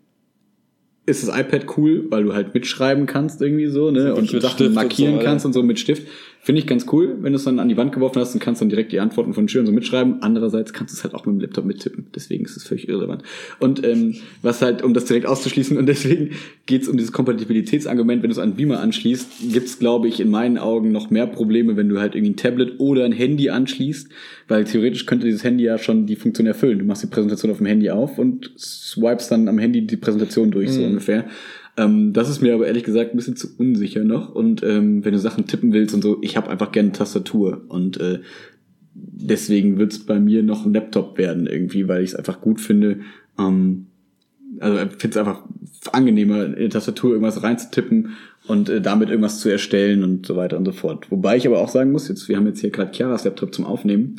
ist das iPad cool, weil du halt mitschreiben kannst irgendwie so, ne? Und Sachen markieren so, kannst und so mit Stift. Finde ich ganz cool, wenn du es dann an die Wand geworfen hast und kannst dann direkt die Antworten von Schülern so mitschreiben. Andererseits kannst du es halt auch mit dem Laptop mittippen. Deswegen ist es völlig irrelevant. Und ähm, was halt, um das direkt auszuschließen, und deswegen geht es um dieses Kompatibilitätsargument, wenn du es an Beamer anschließt, gibt es, glaube ich, in meinen Augen noch mehr Probleme, wenn du halt irgendwie ein Tablet oder ein Handy anschließt, weil theoretisch könnte dieses Handy ja schon die Funktion erfüllen. Du machst die Präsentation auf dem Handy auf und swipes dann am Handy die Präsentation durch, so Mhm. ungefähr. Ähm, das ist mir aber ehrlich gesagt ein bisschen zu unsicher noch. Und ähm, wenn du Sachen tippen willst und so, ich habe einfach gerne Tastatur. Und äh, deswegen wird's bei mir noch ein Laptop werden irgendwie, weil ich es einfach gut finde. Ähm, also ich finde es einfach angenehmer, in die Tastatur irgendwas reinzutippen und äh, damit irgendwas zu erstellen und so weiter und so fort. Wobei ich aber auch sagen muss, jetzt, wir haben jetzt hier gerade Chiaras Laptop zum Aufnehmen.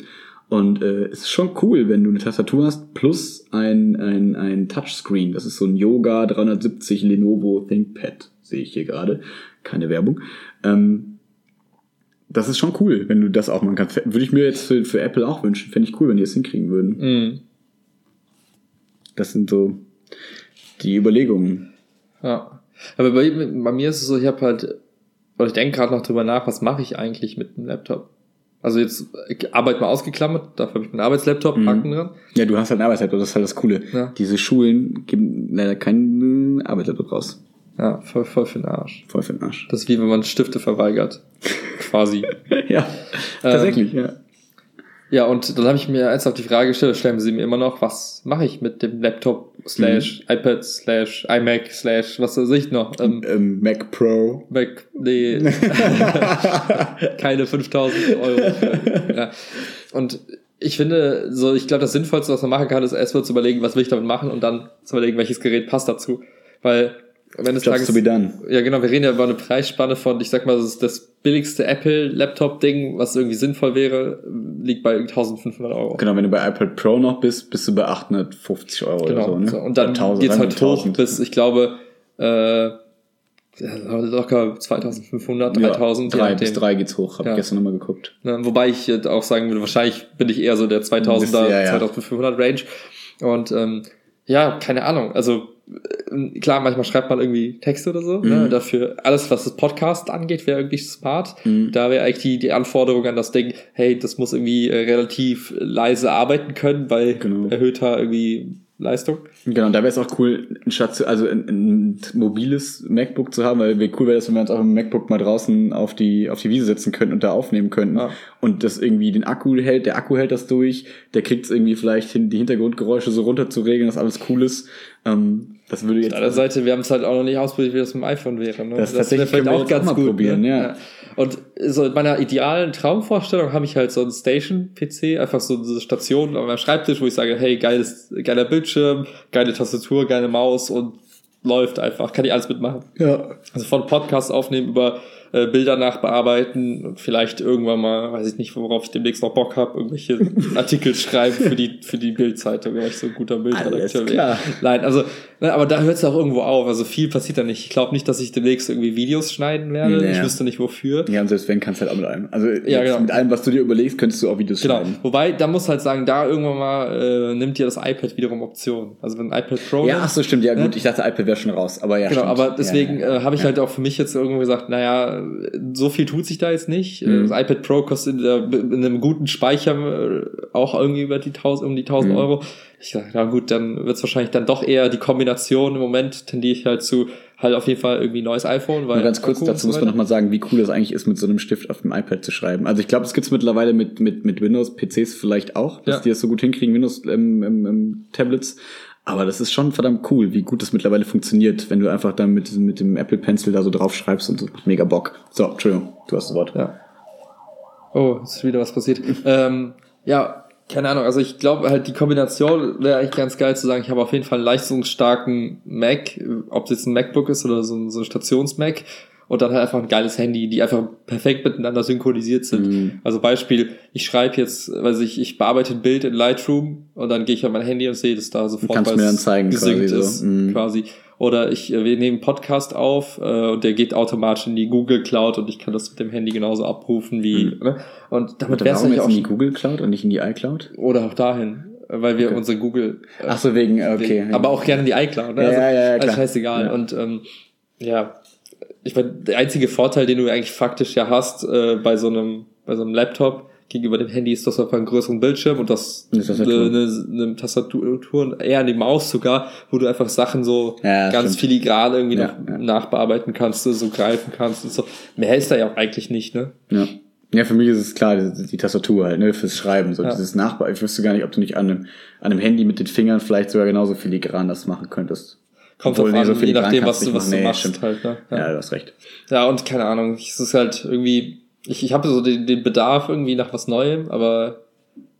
Und äh, es ist schon cool, wenn du eine Tastatur hast plus ein, ein, ein Touchscreen. Das ist so ein Yoga 370 Lenovo ThinkPad, sehe ich hier gerade. Keine Werbung. Ähm, das ist schon cool, wenn du das auch machen kannst. Würde ich mir jetzt für, für Apple auch wünschen. Fände ich cool, wenn die es hinkriegen würden. Mhm. Das sind so die Überlegungen. Ja. Aber bei, bei mir ist es so, ich habe halt, oder ich denke gerade noch drüber nach, was mache ich eigentlich mit dem Laptop? Also jetzt Arbeit mal ausgeklammert, dafür habe ich meinen Arbeitslaptop, Mhm. Haken dran. Ja, du hast halt einen Arbeitslaptop, das ist halt das Coole. Ja. Diese Schulen geben leider keinen Arbeitslaptop raus. Ja, voll, voll für den Arsch. Voll für den Arsch. Das ist wie wenn man Stifte verweigert. Quasi. ja, tatsächlich, ja. Ja, und dann habe ich mir ernsthaft die Frage gestellt, stellen sie mir immer noch, was mache ich mit dem Laptop slash iPad slash iMac slash was weiß ich noch? Ähm, Ähm, Mac Pro. Mac, nee, keine 5000 Euro. Für, ja. Und ich finde, so, ich glaube, das Sinnvollste, was man machen kann, ist erstmal zu überlegen, was will ich damit machen und dann zu überlegen, welches Gerät passt dazu. Weil, wenn es Jobs to be done. ja, genau, wir reden ja über eine Preisspanne von, ich sag mal, das das billigste Apple-Laptop-Ding, was irgendwie sinnvoll wäre, liegt bei 1500 Euro. Genau, wenn du bei iPad Pro noch bist, bist du bei 850 Euro Genau. oder so, ne? so. Und dann Oder 1000, geht's sagen wir halt hoch 1000. bis, ich glaube, äh, ja, locker 2500, ja, 3000. je drei nachdem. bis drei geht's hoch, hab Ja. ich gestern nochmal geguckt. Ne, wobei ich auch sagen würde, wahrscheinlich bin ich eher so der 2000er, Ja, ja. 2500 Range. Und ähm, ja, keine Ahnung. Also klar, manchmal schreibt man irgendwie Texte oder so. Ne? Mhm. Dafür alles, was das Podcast angeht, wäre irgendwie smart. Mhm. Da wäre eigentlich die, die Anforderung an das Ding, hey, das muss irgendwie äh, relativ leise arbeiten können, bei Genau. erhöhter irgendwie Leistung. Genau, und da wäre es auch cool, ein Station, also ein, ein mobiles MacBook zu haben, weil wie cool wäre das, wenn wir uns auch im MacBook mal draußen auf die, auf die Wiese setzen könnten und da aufnehmen könnten. Ja. Und das irgendwie den Akku hält, der Akku hält das durch, der kriegt es irgendwie vielleicht hin, die Hintergrundgeräusche so runter zu regeln, dass alles cool ist. Ähm, das würde jetzt. Auf der anderen Seite, wir haben es halt auch noch nicht ausprobiert, wie das mit dem iPhone wäre. Ne? Das tatsächlich können wir jetzt auch mal probieren, ja. Und so in meiner idealen Traumvorstellung habe ich halt so einen Station-PC, einfach so eine Station an meinem Schreibtisch, wo ich sage, hey, geiles, geiler Bildschirm, geile Tastatur, geile Maus und läuft einfach, kann ich alles mitmachen. ja. Also von Podcasts aufnehmen über äh, Bilder nachbearbeiten und vielleicht irgendwann mal, weiß ich nicht, worauf ich demnächst noch Bock habe, irgendwelche Artikel schreiben für die für die Bildzeitung, weil ich so ein guter Bildredakteur wäre. klar. Nein, also, ne, aber da hört es auch irgendwo auf. Also viel passiert da nicht. Ich glaube nicht, dass ich demnächst irgendwie Videos schneiden werde. Nee. Ich wüsste nicht wofür. Ja, und selbst wenn, kannst du halt auch mit allem. Also Ja, genau. mit allem, was du dir überlegst, könntest du auch Videos Genau. schneiden. Wobei, da muss halt sagen, da irgendwann mal äh, nimmt dir das iPad wiederum Option. Also wenn ein iPad Pro Ja, ach so, stimmt. Ja, gut, Ne? ich dachte, iPad wäre schon raus. Aber ja, Genau, stimmt. aber deswegen Ja, ja, äh, habe ich halt auch für mich jetzt irgendwo gesagt, naja, so viel tut sich da jetzt nicht. Äh, Mhm. Das iPad Pro kostet in, der, in einem guten Speicher äh, auch irgendwie über die 1000, um die 1000 Mhm. Euro. Ich sage, na gut, dann wird es wahrscheinlich dann doch eher die Kombination. Im Moment tendiere ich halt zu halt auf jeden Fall irgendwie neues iPhone. Weil Nur ganz kurz, dazu so muss man nochmal sagen, wie cool das eigentlich ist, mit so einem Stift auf dem iPad zu schreiben. Also ich glaube, es gibt's mittlerweile mit, mit, mit Windows-PCs vielleicht auch, dass Ja. die das so gut hinkriegen, Windows ähm, ähm, ähm, Tablets. Aber das ist schon verdammt cool, wie gut das mittlerweile funktioniert, wenn du einfach dann mit, mit dem Apple Pencil da so drauf schreibst und so. Mega Bock. So, Entschuldigung, du hast das Wort. Ja. Oh, ist wieder was passiert. ähm, ja, keine Ahnung. Also ich glaube halt die Kombination wäre eigentlich ganz geil zu sagen, ich habe auf jeden Fall einen leistungsstarken Mac, ob es jetzt ein MacBook ist oder so ein, so ein Stations-Mac und dann halt einfach ein geiles Handy, die einfach perfekt miteinander synchronisiert sind. Mhm. Also Beispiel, ich schreibe jetzt, weiß ich, ich bearbeite ein Bild in Lightroom und dann gehe ich an mein Handy und sehe das da sofort, Kannst weil mir es gesynkt quasi so. ist, Mhm. quasi. Oder ich, äh, wir nehmen einen Podcast auf äh, und der geht automatisch in die Google Cloud und ich kann das mit dem Handy genauso abrufen wie. Mhm. Ne? Und damit wäre es auch in die Google Cloud und nicht in die iCloud? oder auch dahin, äh, weil wir Okay. unsere Google. Äh, Ach so, wegen, okay. wegen- aber auch gerne in die iCloud. Ne? Ja, also, ja, ja, also klar. scheißegal. Ja. Und ähm, ja, ich meine, der einzige Vorteil, den du eigentlich faktisch ja hast äh, bei so einem bei so einem Laptop gegenüber dem Handy ist, dass du einfach einen größeren Bildschirm und das Eine Tastatur. eine, eine Tastatur und eher an die Maus sogar, wo du einfach Sachen so Ja, ganz stimmt. filigran irgendwie Ja, noch ja. nachbearbeiten kannst, so so greifen kannst und so. Mehr ist da ja auch eigentlich nicht, ne? Ja. Ja, für mich ist es klar, die, die Tastatur halt, ne, fürs Schreiben, so Ja. dieses Nachbar. Ich wüsste gar nicht, ob du nicht an einem, an einem Handy mit den Fingern vielleicht sogar genauso filigran das machen könntest. Kommt Obwohl, drauf nee, an, so je filigran nachdem, was du, was du. Nee, machst stimmt. halt, ne? Ja. du hast recht. Ja, und keine Ahnung, es ist halt irgendwie, ich, ich habe so den, den Bedarf irgendwie nach was Neuem, aber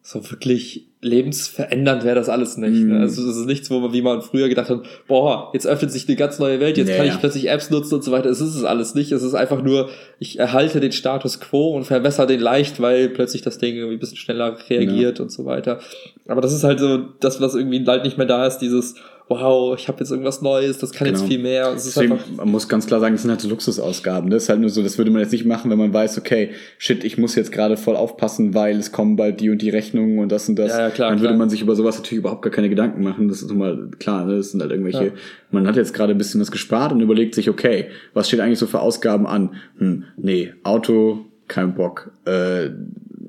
so wirklich lebensverändernd wäre das alles nicht. Mhm. Ne? Also es ist nichts, wo man, wie man früher gedacht hat, boah, jetzt öffnet sich eine ganz neue Welt, jetzt Ja, kann ich ja. plötzlich Apps nutzen und so weiter. Es ist es alles nicht. Es ist einfach nur, ich erhalte den Status quo und verbessere den leicht, weil plötzlich das Ding irgendwie ein bisschen schneller reagiert und so weiter. Aber das ist halt so das, was irgendwie halt nicht mehr da ist, dieses wow, ich habe jetzt irgendwas Neues, das kann jetzt Genau. viel mehr. Es ist Deswegen, einfach man muss ganz klar sagen, das sind halt so Luxusausgaben. Das ist halt nur so, das würde man jetzt nicht machen, wenn man weiß, okay, shit, ich muss jetzt gerade voll aufpassen, weil es kommen bald die und die Rechnungen und das und das. Ja, ja, klar, Dann würde klar. man sich über sowas natürlich überhaupt gar keine Gedanken machen. Das ist nun mal klar, ne? das sind halt irgendwelche, Ja. man hat jetzt gerade ein bisschen was gespart und überlegt sich, okay, was steht eigentlich so für Ausgaben an? Hm, nee, Auto, kein Bock. Äh,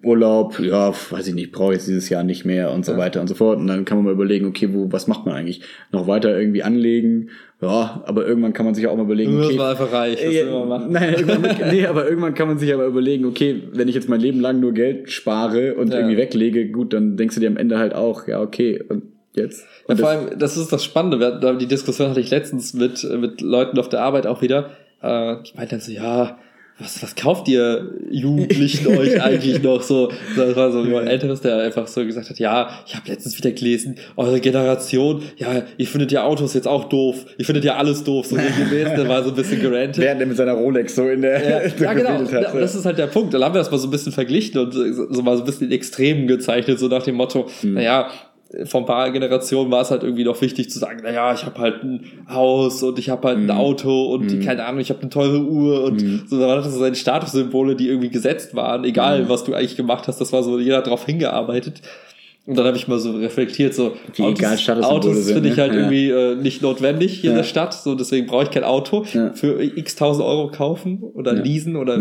Urlaub, ja, weiß ich nicht, brauche ich dieses Jahr nicht mehr und so Ja. weiter und so fort. Und dann kann man mal überlegen, okay, wo, was macht man eigentlich? Noch weiter irgendwie anlegen? Ja, aber irgendwann kann man sich auch mal überlegen, okay, man einfach reich, ja, will man machen. Nein, irgendwann, nee, aber irgendwann kann man sich aber überlegen, okay, wenn ich jetzt mein Leben lang nur Geld spare und Ja. irgendwie weglege, gut, dann denkst du dir am Ende halt auch, ja, okay, und jetzt? Ja, Und vor das- allem, das ist das Spannende. Die Diskussion hatte ich letztens mit, mit Leuten auf der Arbeit auch wieder. Äh, die meinten dann so, ja, was, was kauft ihr Jugendlichen euch eigentlich noch so? Das war so jemand Älteres, der einfach so gesagt hat, ja, ich habe letztens wieder gelesen, eure Generation, ja, ihr findet ja Autos jetzt auch doof, ihr findet ja alles doof, so sinngemäß, der war so ein bisschen gerantet. Während er mit seiner Rolex so in der Ja, so ja genau. hat, das ist halt der Punkt. Dann haben wir das mal so ein bisschen verglichen und so mal so ein bisschen in Extremen gezeichnet, so nach dem Motto, Mhm. naja, vor ein paar Generationen war es halt irgendwie noch wichtig zu sagen, naja, ich habe halt ein Haus und ich habe halt ein Mhm. Auto und Mhm. keine Ahnung, ich habe eine teure Uhr und Mhm. so, da waren das so seine Statussymbole, die irgendwie gesetzt waren, egal Mhm. was du eigentlich gemacht hast, das war so, jeder hat drauf hingearbeitet. Und dann habe ich mal so reflektiert, so Wie egal Statussymbole Autos sind, finde ich ne? halt Ja. irgendwie äh, nicht notwendig hier in Ja. der Stadt, so deswegen brauche ich kein Auto Ja. für x tausend Euro kaufen oder leasen oder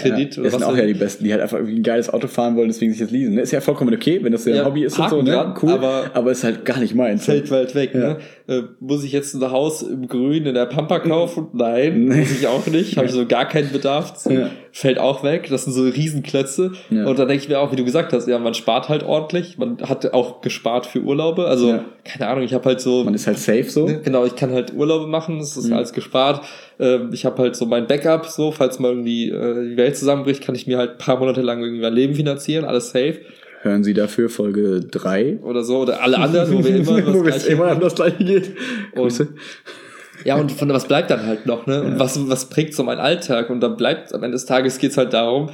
Kredit oder Das was sind auch auch ja die Besten, die halt einfach irgendwie ein geiles Auto fahren wollen, deswegen sich das leasen. ne? Ist ja vollkommen okay, wenn das ja ein Hobby ist und so, ne? dran, cool. aber- Aber, ist halt gar nicht meins. fällt weit weg. Ne? Äh, muss ich jetzt ein Haus im Grün in der Pampa kaufen? Nein, Nee. muss ich auch nicht. Habe ich so gar keinen Bedarf zu. Ja. Fällt auch weg. Das sind so Riesenklötze. Ja. Und dann denke ich mir auch, wie du gesagt hast, ja, man spart halt ordentlich. Man hat auch gespart für Urlaube. Also, Ja. keine Ahnung, ich habe halt so. Man ist halt safe so. Ne, Genau, ich kann halt Urlaube machen, das ist Mhm. alles gespart. Ähm, Ich habe halt so mein Backup, so, falls mal irgendwie äh, die Welt zusammenbricht, kann ich mir halt ein paar Monate lang irgendwie mein Leben finanzieren, alles safe Hören Sie dafür Folge 3. oder so. Oder alle anderen, wo wir immer Wo das Gleiche immer um das gleiche geht. Und-. Ja, und von was bleibt dann halt noch, ne? Und Ja. was, was prägt so mein Alltag? Und dann bleibt am Ende des Tages geht's halt darum,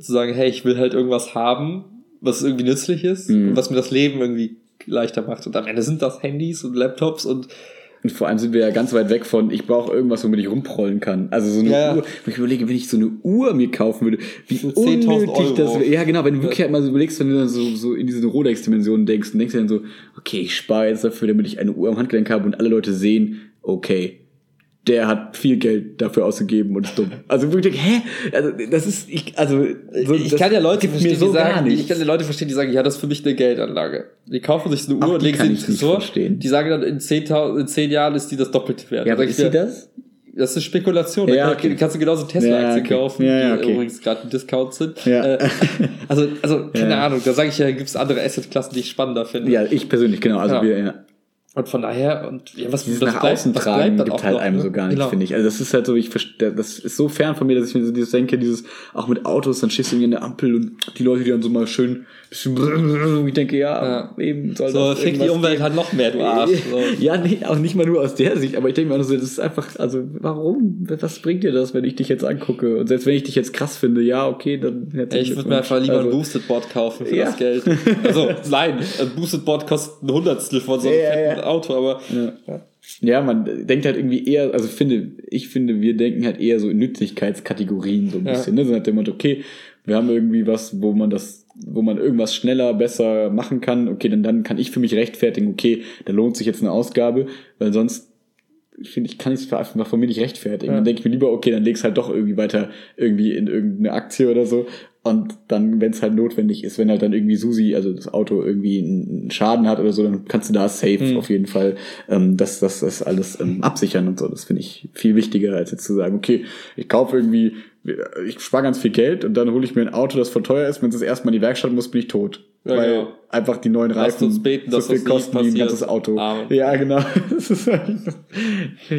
zu sagen, hey, ich will halt irgendwas haben, was irgendwie nützlich ist Mhm. und was mir das Leben irgendwie leichter macht. Und am Ende sind das Handys und Laptops und Und vor allem sind wir ja ganz weit weg von, ich brauche irgendwas, womit ich rumprollen kann. Also so eine Ja. Uhr. Wenn ich überlege, wenn ich so eine Uhr mir kaufen würde, wie Für 10.000 unnötig das wäre. Ja, genau, wenn du wirklich halt mal so überlegst, wenn du dann so, so in diese Rolex-Dimensionen denkst, dann denkst du dann so, okay, ich spare jetzt dafür, damit ich eine Uhr am Handgelenk habe und alle Leute sehen, okay, der hat viel Geld dafür ausgegeben und ist dumm. Also wirklich, hä? Also das ist, ich, also so, ich kann ja Leute verstehen, so die sagen, ich kann ja Leute verstehen, die sagen, ja, das ist für mich eine Geldanlage. Die kaufen sich so eine Uhr und legen sie in den verstehen. Die sagen dann, in 10, in 10 Jahren ist die das Doppelte wert. ja, aber ist sie das? Das ist Spekulation. Ja, okay. kannst du genauso Tesla-Aktien Ja, okay. kaufen, Ja, ja, die okay. übrigens gerade im Discount sind. Ja. Äh, also, also, keine. Ahnung, da sage ich ja, gibt es andere Assetklassen, die ich spannender finde. Ja, ich persönlich, genau. Also wir, ja. Und von daher, und ja, was, Dieses was nach bleibt- außen was tragen gibt auch halt noch, einem ne? so gar nicht, Genau. finde ich. Also das ist halt so, ich verstehe, das ist so fern von mir, dass ich mir so dieses denke, dieses, auch mit Autos, dann stehst du irgendwie in der Ampel und die Leute, die dann so mal schön, bisschen, ich denke, ja, Ja. eben soll So, das fick die Umwelt halt noch mehr, du Arsch. So. Ja, nee, auch nicht mal nur aus der Sicht, aber ich denke mir auch so, das ist einfach, also warum? Was bringt dir das, wenn ich dich jetzt angucke? Und selbst wenn ich dich jetzt krass finde, ja, okay, dann Ey, ich würde mir einfach lieber ein Boosted Board kaufen für Also Ja. das Geld. Also, nein, ein Boosted Board kostet ein Hundertstel von so einem Ja, fetten ja. Auto, aber Ja. ja, man denkt halt irgendwie eher, also finde, ich finde, wir denken halt eher so in Nützlichkeitskategorien so ein bisschen, ne? So nach dem Motto, okay, wir haben irgendwie was, wo man das, wo man irgendwas schneller, besser machen kann, okay, dann, dann kann ich für mich rechtfertigen, okay, da lohnt sich jetzt eine Ausgabe, weil sonst finde ich, kann ich es einfach von mir nicht rechtfertigen. Ja. Dann denke ich mir lieber, okay, dann leg's halt doch irgendwie weiter irgendwie in irgendeine Aktie oder so. Und dann, wenn es halt notwendig ist, wenn halt dann irgendwie Susi, also das Auto irgendwie einen Schaden hat oder so, dann kannst du da safe Mhm. auf jeden Fall ähm, das, das, das alles ähm, absichern und so. Das finde ich viel wichtiger, als jetzt zu sagen, okay, ich kaufe irgendwie, ich spare ganz viel Geld und dann hole ich mir ein Auto, das voll teuer ist. Wenn es das erstmal in die Werkstatt muss, bin ich tot. Ja, weil genau. einfach die neuen Lasst Reifen uns beten, dass so viel das kosten wie ein ganzes Auto. Amen. Ja, genau. Das ist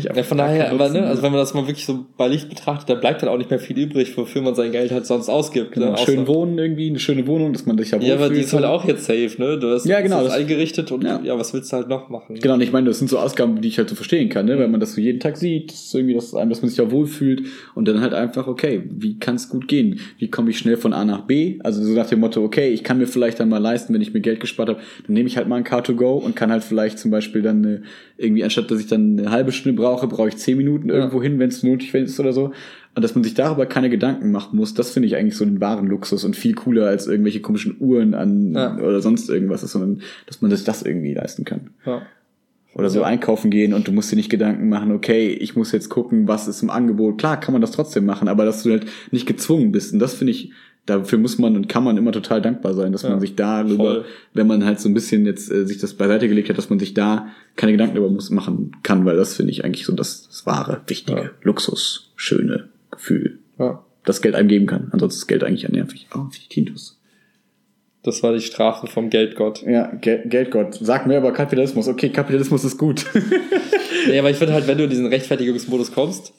Ja, von daher, aber ne, also wenn man das mal wirklich so bei Licht betrachtet, da bleibt dann auch nicht mehr viel übrig, wofür man sein Geld halt sonst ausgibt. Genau, ne? Schön wohnen irgendwie, eine schöne Wohnung, dass man sich ja Ja, aber die wohlfühlt, ist halt auch jetzt safe, ne? Du hast Ja, genau, das eingerichtet und Ja. ja. was willst du halt noch machen? Genau, ich meine, das sind so Ausgaben, die ich halt so verstehen kann, ne? Wenn man das so jeden Tag sieht, das ist irgendwie, dass, einem, dass man sich ja wohlfühlt und dann halt einfach, okay, wie kann es gut gehen? Wie komme ich schnell von A nach B? Also so nach dem Motto, okay, ich kann mir vielleicht dann mal leisten, wenn ich mir Geld gespart habe, dann nehme ich halt mal ein Car2Go und kann halt vielleicht zum Beispiel dann äh, irgendwie, anstatt dass ich dann eine halbe Stunde brauche, brauche ich zehn Minuten irgendwo hin, wenn es nötig ist oder so. Und dass man sich darüber keine Gedanken machen muss, das finde ich eigentlich so einen wahren Luxus und viel cooler als irgendwelche komischen Uhren an Ja. oder sonst irgendwas ist, sondern dass man sich das irgendwie leisten kann. Ja. Oder so Ja. einkaufen gehen und du musst dir nicht Gedanken machen, okay, ich muss jetzt gucken, was ist im Angebot. Klar, kann man das trotzdem machen, aber dass du halt nicht gezwungen bist. Und das finde ich, dafür muss man und kann man immer total dankbar sein, dass Ja, man sich darüber, voll. wenn man halt so ein bisschen jetzt äh, sich das beiseite gelegt hat, dass man sich da keine Gedanken darüber muss machen kann, weil das finde ich eigentlich so das, das wahre, wichtige, Ja. Luxus, schöne Gefühl, ja. das Geld einem geben kann. Ansonsten ist Geld eigentlich nervig. Oh, wie Tintus. Das war die Strafe vom Geldgott. Ja, Gel Geldgott. Sag mir aber Kapitalismus. Okay, Kapitalismus ist gut. Nee, aber ich finde halt, wenn du in diesen Rechtfertigungsmodus kommst,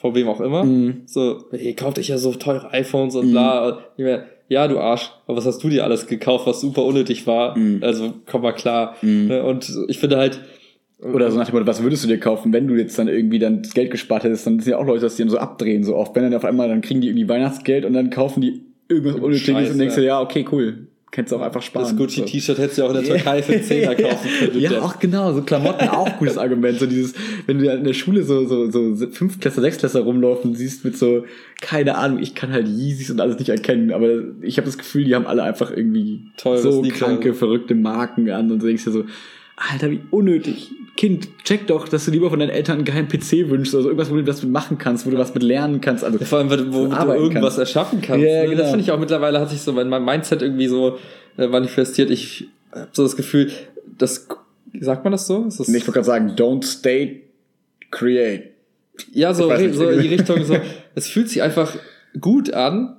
von wem auch immer, Mhm. so, hey, kauft euch ja so teure iPhones und bla. Und ich ja, du Arsch, aber was hast du dir alles gekauft, was super unnötig war? Mhm. Also komm mal klar. Ne? Und ich finde halt, Oder so nach dem Motto, was würdest du dir kaufen, wenn du jetzt dann irgendwie dann das Geld gespart hättest, dann sind ja auch Leute, dass die dann so abdrehen, so oft. Wenn dann auf einmal, dann kriegen die irgendwie Weihnachtsgeld und dann kaufen die irgendwas Unnötiges und denkst du, ja, okay, cool. Kennst du auch einfach sparen. Das So. Gucci-T-Shirt hättest du auch in der Türkei für 10er kaufen können. Ja, auch genau, so Klamotten auch gutes Argument. So dieses, wenn du in der Schule so, so, so Fünftklässler, Sechstklässler rumlaufen siehst mit so, keine Ahnung, ich kann halt Yeezys und alles nicht erkennen, aber ich habe das Gefühl, die haben alle einfach irgendwie Teure so Sneaker. kranke, verrückte Marken an und so denkst dir so, Alter, wie unnötig. Kind, check doch, dass du lieber von deinen Eltern einen geheimen PC wünschst oder so irgendwas, wo du was mit machen kannst, wo du was mit lernen kannst. Also, Vor allem, wo du arbeiten irgendwas kannst. erschaffen kannst. Ja, ne? genau. Das finde ich auch mittlerweile hat sich so mein, mein Mindset irgendwie so äh, manifestiert. Ich habe so das Gefühl, das sagt man das so? Ist das ich wollte gerade sagen, don't stay, create. ja, so, nicht. so in die Richtung so. Es fühlt sich einfach gut an,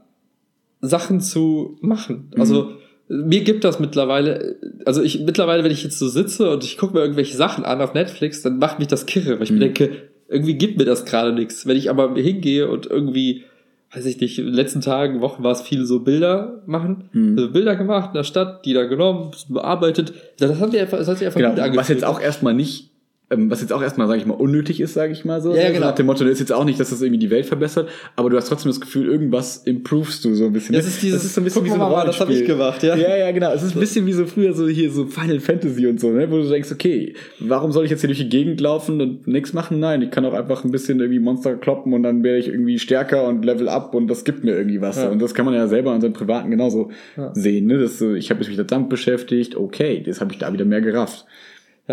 Sachen zu machen. Also mir gibt das mittlerweile, also ich mittlerweile, wenn ich jetzt so sitze und ich gucke mir irgendwelche Sachen an auf Netflix, dann macht mich das kirre, weil ich mir denke, irgendwie gibt mir das gerade nichts. Wenn ich aber hingehe und irgendwie, weiß ich nicht, in den letzten Tagen, Wochen war es viel so Bilder machen, also Bilder gemacht in der Stadt, die da genommen, bearbeitet, das hat, mir einfach, das hat sich einfach Genau, gut angefühlt. was jetzt auch erstmal nicht, was jetzt auch erstmal, sage ich mal, unnötig ist, sage ich mal so. Ja, ja, So genau. Nach dem Motto, das ist jetzt auch nicht, dass das irgendwie die Welt verbessert, aber du hast trotzdem das Gefühl, irgendwas improvest du so ein bisschen. Das ist dieses, so ein bisschen wie so ein mal, das hab Rollenspiel. ich gemacht, ja. Ja, ja, genau. Es ist ein bisschen wie so früher so hier so Final Fantasy und so, ne? wo du denkst, okay, warum soll ich jetzt hier durch die Gegend laufen und nichts machen? Nein, ich kann auch einfach ein bisschen irgendwie Monster kloppen und dann werde ich irgendwie stärker und Level up und das gibt mir irgendwie was. Ja. Und das kann man ja selber in seinem Privaten genauso Ja. sehen. Ne? Das, so, ich habe mich damit beschäftigt, okay, das habe ich da wieder mehr gerafft.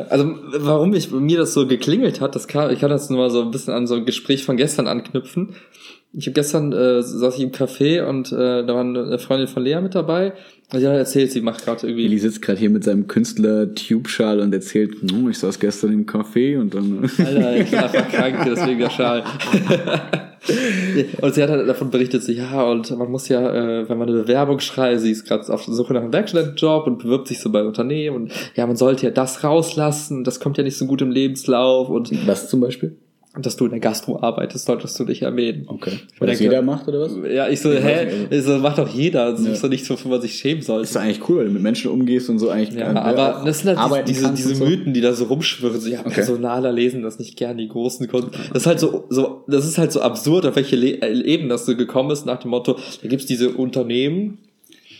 Also warum ich mir das so geklingelt hat, das kann, ich kann das nur mal so ein bisschen an so ein Gespräch von gestern anknüpfen. Ich habe gestern äh, saß ich im Café und äh, da war eine Freundin von Lea mit dabei. Und sie hat erzählt, sie macht gerade irgendwie. Eli sitzt gerade hier mit seinem Künstler Tube-Schal und erzählt, "Hm, ich saß gestern im Café und dann. Alter, ich bin einfach krank, deswegen der Schal. und sie hat halt davon berichtet, so, ja, und man muss ja, äh, wenn man eine Bewerbung schreibt, sie ist gerade auf der Suche nach einem Werkstudentenjob und bewirbt sich so bei Unternehmen und ja, man sollte ja das rauslassen, das kommt ja nicht so gut im Lebenslauf und Was zum Beispiel? Dass du in der Gastro arbeitest, solltest du dich erwähnen. Okay. Weil das denke- jeder macht, oder was? Ja, ich so, Ich hä? nicht, Ich so, macht doch jeder. Das Ja. ist doch nichts, wofür man sich schämen Das sollte. ist doch eigentlich cool, wenn du mit Menschen umgehst und so eigentlich. Ja, äh, aber auch das sind halt diese, diese so. Mythen, die da so rumschwirren. So, ja, Okay. Personaler lesen das nicht gern, die großen Kunden. Das ist halt so, so, das ist halt so absurd, auf welche Le Ebene das so gekommen ist, nach dem Motto, da gibt's diese Unternehmen,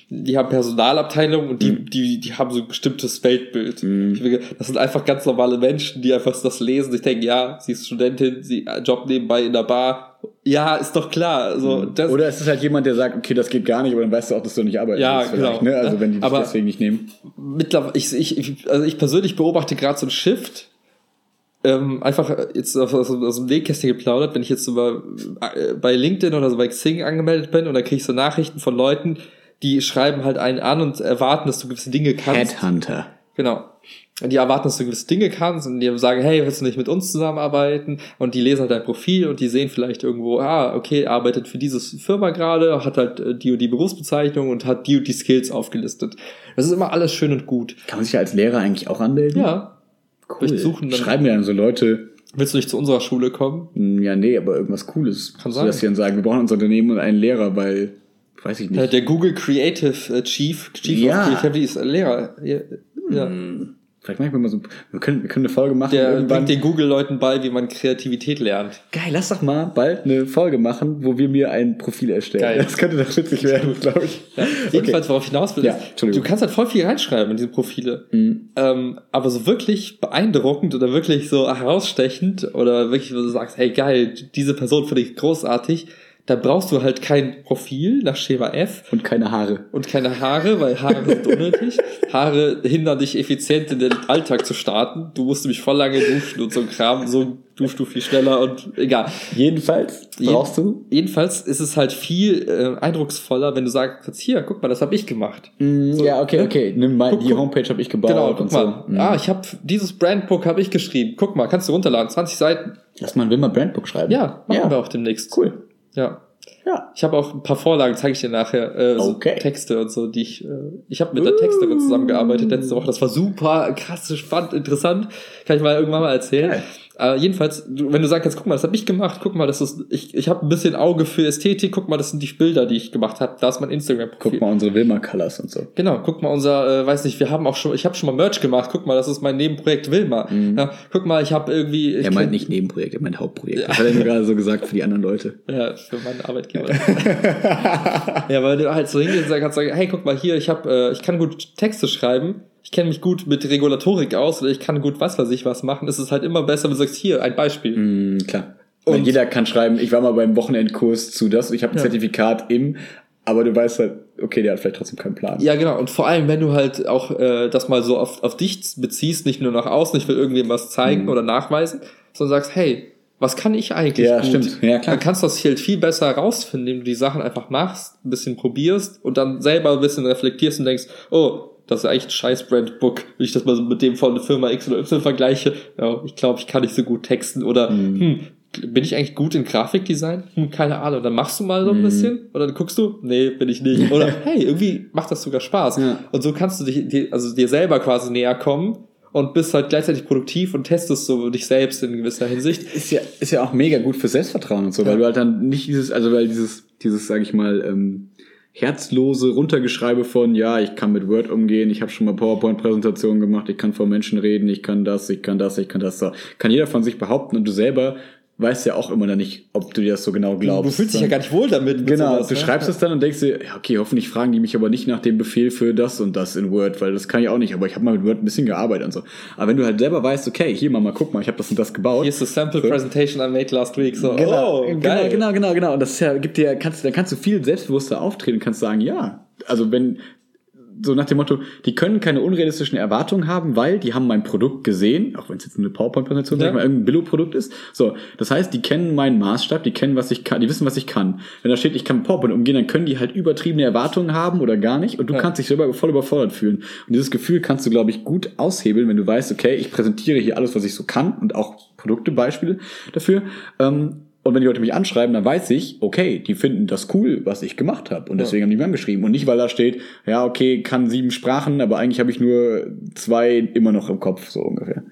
die haben Personalabteilungen und die, Mhm. die, die haben so ein bestimmtes Weltbild. Ich denke, das sind einfach ganz normale Menschen, die einfach das lesen. Ich denke, ja, sie ist Studentin, sie äh, Job nebenbei in der Bar. Ja, ist doch klar. So, das, Mhm. Oder es ist halt jemand, der sagt, okay, das geht gar nicht, aber dann weißt du auch, dass du nicht arbeiten Ja, willst genau. Ne? Also wenn die dich deswegen nicht nehmen. mittlerweile, ich, ich, ich, also ich persönlich beobachte gerade so einen Shift. Ähm, einfach jetzt aus, aus, aus dem Nähkästchen geplaudert, wenn ich jetzt über, äh, bei LinkedIn oder so bei Xing angemeldet bin und dann kriege ich so Nachrichten von Leuten, die schreiben halt einen an und erwarten, dass du gewisse Dinge kannst. Headhunter. Genau. Und die erwarten, dass du gewisse Dinge kannst und die sagen, hey, willst du nicht mit uns zusammenarbeiten? Und die lesen halt dein Profil und die sehen vielleicht irgendwo, ah, okay, arbeitet für diese Firma gerade, hat halt äh, die und die Berufsbezeichnung und hat die und die Skills aufgelistet. Das ist immer alles schön und gut. Kann man sich ja als Lehrer eigentlich auch anmelden? Ja. cool. wir suchen dann- Schreiben ja dann so Leute, Willst du nicht zu unserer Schule kommen? hm, ja, nee, aber irgendwas Cooles. Kann sein. dass sie dann sagen, wir brauchen unser Unternehmen und einen Lehrer, weil, weiß ich Äh, nicht. Der Google Creative äh, Chief, Chief Ja. of Creativity ist Lehrer. Ja. ja. Vielleicht machen wir mal so, wir können, wir können eine Folge machen. Der bringt den Google-Leuten bei, wie man Kreativität lernt. Geil, lass doch mal bald eine Folge machen, wo wir mir ein Profil erstellen. Geil. Das könnte doch witzig werden, glaube ich. Jedenfalls, worauf ich hinaus will, Ja, ist, du kannst halt voll viel reinschreiben in diese Profile. Mhm. Ähm, aber so wirklich beeindruckend oder wirklich so herausstechend oder wirklich, wo du sagst, hey geil, diese Person finde ich großartig, da brauchst du halt kein Profil nach Schema F Und keine Haare. und keine Haare, weil Haare sind unnötig. Haare hindern dich effizient in den Alltag zu starten. Du musst nämlich voll lange duschen und so ein Kram, so duschst du viel schneller und egal. Jedenfalls brauchst du. Jedenfalls ist es halt viel äh, eindrucksvoller, wenn du sagst, hier, guck mal, das habe ich gemacht. Mm, ja, okay, ne? okay. Nimm mal, Guck, die. Homepage habe ich gebaut Genau, und guck so. mal. Mm. Ah, ich habe dieses Brandbook habe ich geschrieben. Guck mal, kannst du runterladen, 20 Seiten. Lass mal ein Wilma Brandbook schreiben. Ja, machen ja. wir auch demnächst. Cool. Ja. Ja. Ich habe auch ein paar Vorlagen, zeige ich dir nachher, äh, so Okay. Texte und so, die ich, äh, ich habe mit der Texterin zusammengearbeitet letzte Woche. Das war super krass, spannend, interessant. Kann ich mal irgendwann mal erzählen. Geil. Äh, jedenfalls, du, wenn du sagst, jetzt guck mal, das habe ich gemacht, guck mal, das ist, ich, ich habe ein bisschen Auge für Ästhetik, guck mal, das sind die Bilder, die ich gemacht habe, da ist mein Instagram-Profil. Guck mal unsere Wilma Colors und so. Genau, guck mal, unser, äh, weiß nicht, wir haben auch schon, ich habe schon mal Merch gemacht, guck mal, das ist mein Nebenprojekt Wilma. Ja, guck mal, ich habe irgendwie. Ich Er meint nicht Nebenprojekt, er meint Hauptprojekt. Das hat er mir gerade so gesagt für die anderen Leute. Ja, für meinen Arbeitgeber. ja, weil du halt so hingehst und sagst, sagen, hey, guck mal hier, ich hab, äh, ich kann gut Texte schreiben, ich kenne mich gut mit Regulatorik aus oder ich kann gut was weiß ich was machen. Es ist halt immer besser, wenn du sagst, hier, ein Beispiel. Mhm, klar. Und Und- jeder kann schreiben, ich war mal beim Wochenendkurs zu das, ich habe ein Ja. Zertifikat im, aber du weißt halt, okay, der hat vielleicht trotzdem keinen Plan. Ja, genau. Und vor allem, wenn du halt auch äh, das mal so auf, auf dich beziehst, nicht nur nach außen, ich will irgendwem was zeigen Mhm. oder nachweisen, sondern sagst, hey, was kann ich eigentlich Ja, gut? stimmt. Ja, klar. Dann kannst du das halt viel besser herausfinden, indem du die Sachen einfach machst, ein bisschen probierst und dann selber ein bisschen reflektierst und denkst, oh, das ist eigentlich ein scheiß Brandbook, wenn ich das mal so mit dem von der Firma X oder Y vergleiche. Ja, ich glaube, ich kann nicht so gut texten oder Mhm. hm, bin ich eigentlich gut in Grafikdesign? Hm, keine Ahnung. Dann machst du mal so ein bisschen und dann guckst du, nee, bin ich nicht. Oder hey, irgendwie macht das sogar Spaß. Ja. Und so kannst du dich, dir- also dir selber quasi näher kommen und bist halt gleichzeitig produktiv und testest so dich selbst in gewisser Hinsicht. Ist ja, ist ja auch mega gut für Selbstvertrauen und so, Ja. weil du halt dann nicht dieses, also weil dieses, dieses, sag ich mal, ähm, herzlose Runtergeschreibe von, ja, ich kann mit Word umgehen, ich habe schon mal PowerPoint-Präsentationen gemacht, ich kann vor Menschen reden, ich kann das, ich kann das, ich kann das. Kann jeder von sich behaupten und du selber weißt ja auch immer noch nicht, ob du dir das so genau glaubst. du fühlst dich ja gar nicht wohl damit. mit Genau, sowas, du ne? schreibst es dann und denkst dir, ja, okay, hoffentlich fragen die mich aber nicht nach dem Befehl für das und das in Word, weil das kann ich auch nicht, aber ich habe mal mit Word ein bisschen gearbeitet und so. Aber wenn du halt selber weißt, okay, hier Mama, guck mal, ich habe das und das gebaut. Hier ist the sample So. presentation I made last week. So, Genau, oh, genau, geil. genau, genau, genau. Und das ist ja, gibt dir, kannst, dann kannst du viel selbstbewusster auftreten und kannst sagen, ja. Also wenn, so nach dem Motto, die können keine unrealistischen Erwartungen haben, weil die haben mein Produkt gesehen, auch wenn es jetzt eine PowerPoint-Präsentation, Ja. ich mal, irgendein Billo-Produkt ist. So, das heißt, die kennen meinen Maßstab, die kennen, was ich kann, die wissen, was ich kann. Wenn da steht, ich kann PowerPoint umgehen, dann können die halt übertriebene Erwartungen haben oder gar nicht und du Ja. kannst dich selber voll überfordert fühlen. Und dieses Gefühl kannst du, glaube ich, gut aushebeln, wenn du weißt, okay, ich präsentiere hier alles, was ich so kann und auch Produkte, Beispiele dafür. Ähm, und wenn die Leute mich anschreiben, dann weiß ich, okay, die finden das cool, was ich gemacht habe. Und deswegen haben die mir angeschrieben. Und nicht, weil da steht, ja, okay, kann sieben Sprachen, aber eigentlich habe ich nur zwei immer noch im Kopf, so ungefähr.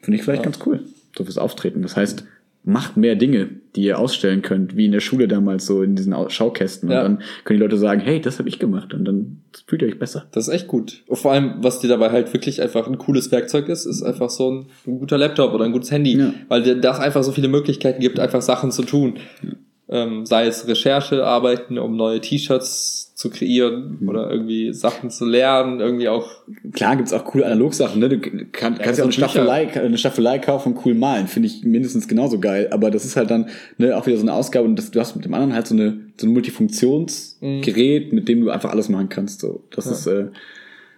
Finde ich vielleicht ganz cool. So fürs Auftreten. Das heißt, macht mehr Dinge, die ihr ausstellen könnt, wie in der Schule damals so in diesen Au- Schaukästen. Ja. Und dann können die Leute sagen, hey, das habe ich gemacht. Und dann fühlt ihr euch besser. Das ist echt gut. Und vor allem, was dir dabei halt wirklich einfach ein cooles Werkzeug ist, ist einfach so ein, ein guter Laptop oder ein gutes Handy, Ja. weil dir das einfach so viele Möglichkeiten gibt, einfach Sachen zu tun. Ähm, sei es Recherche, arbeiten, um neue T-Shirts zu kreieren Mhm. oder irgendwie Sachen zu lernen, irgendwie auch. Klar gibt's auch coole Analogsachen, ne? Du kann, kannst ja auch eine Bücher. Staffelei, eine Staffelei kaufen und cool malen. Finde ich mindestens genauso geil. Aber das ist halt dann ne, auch wieder so eine Ausgabe und das, du hast mit dem anderen halt so eine so ein Multifunktionsgerät, mit dem du einfach alles machen kannst. So, das ist äh,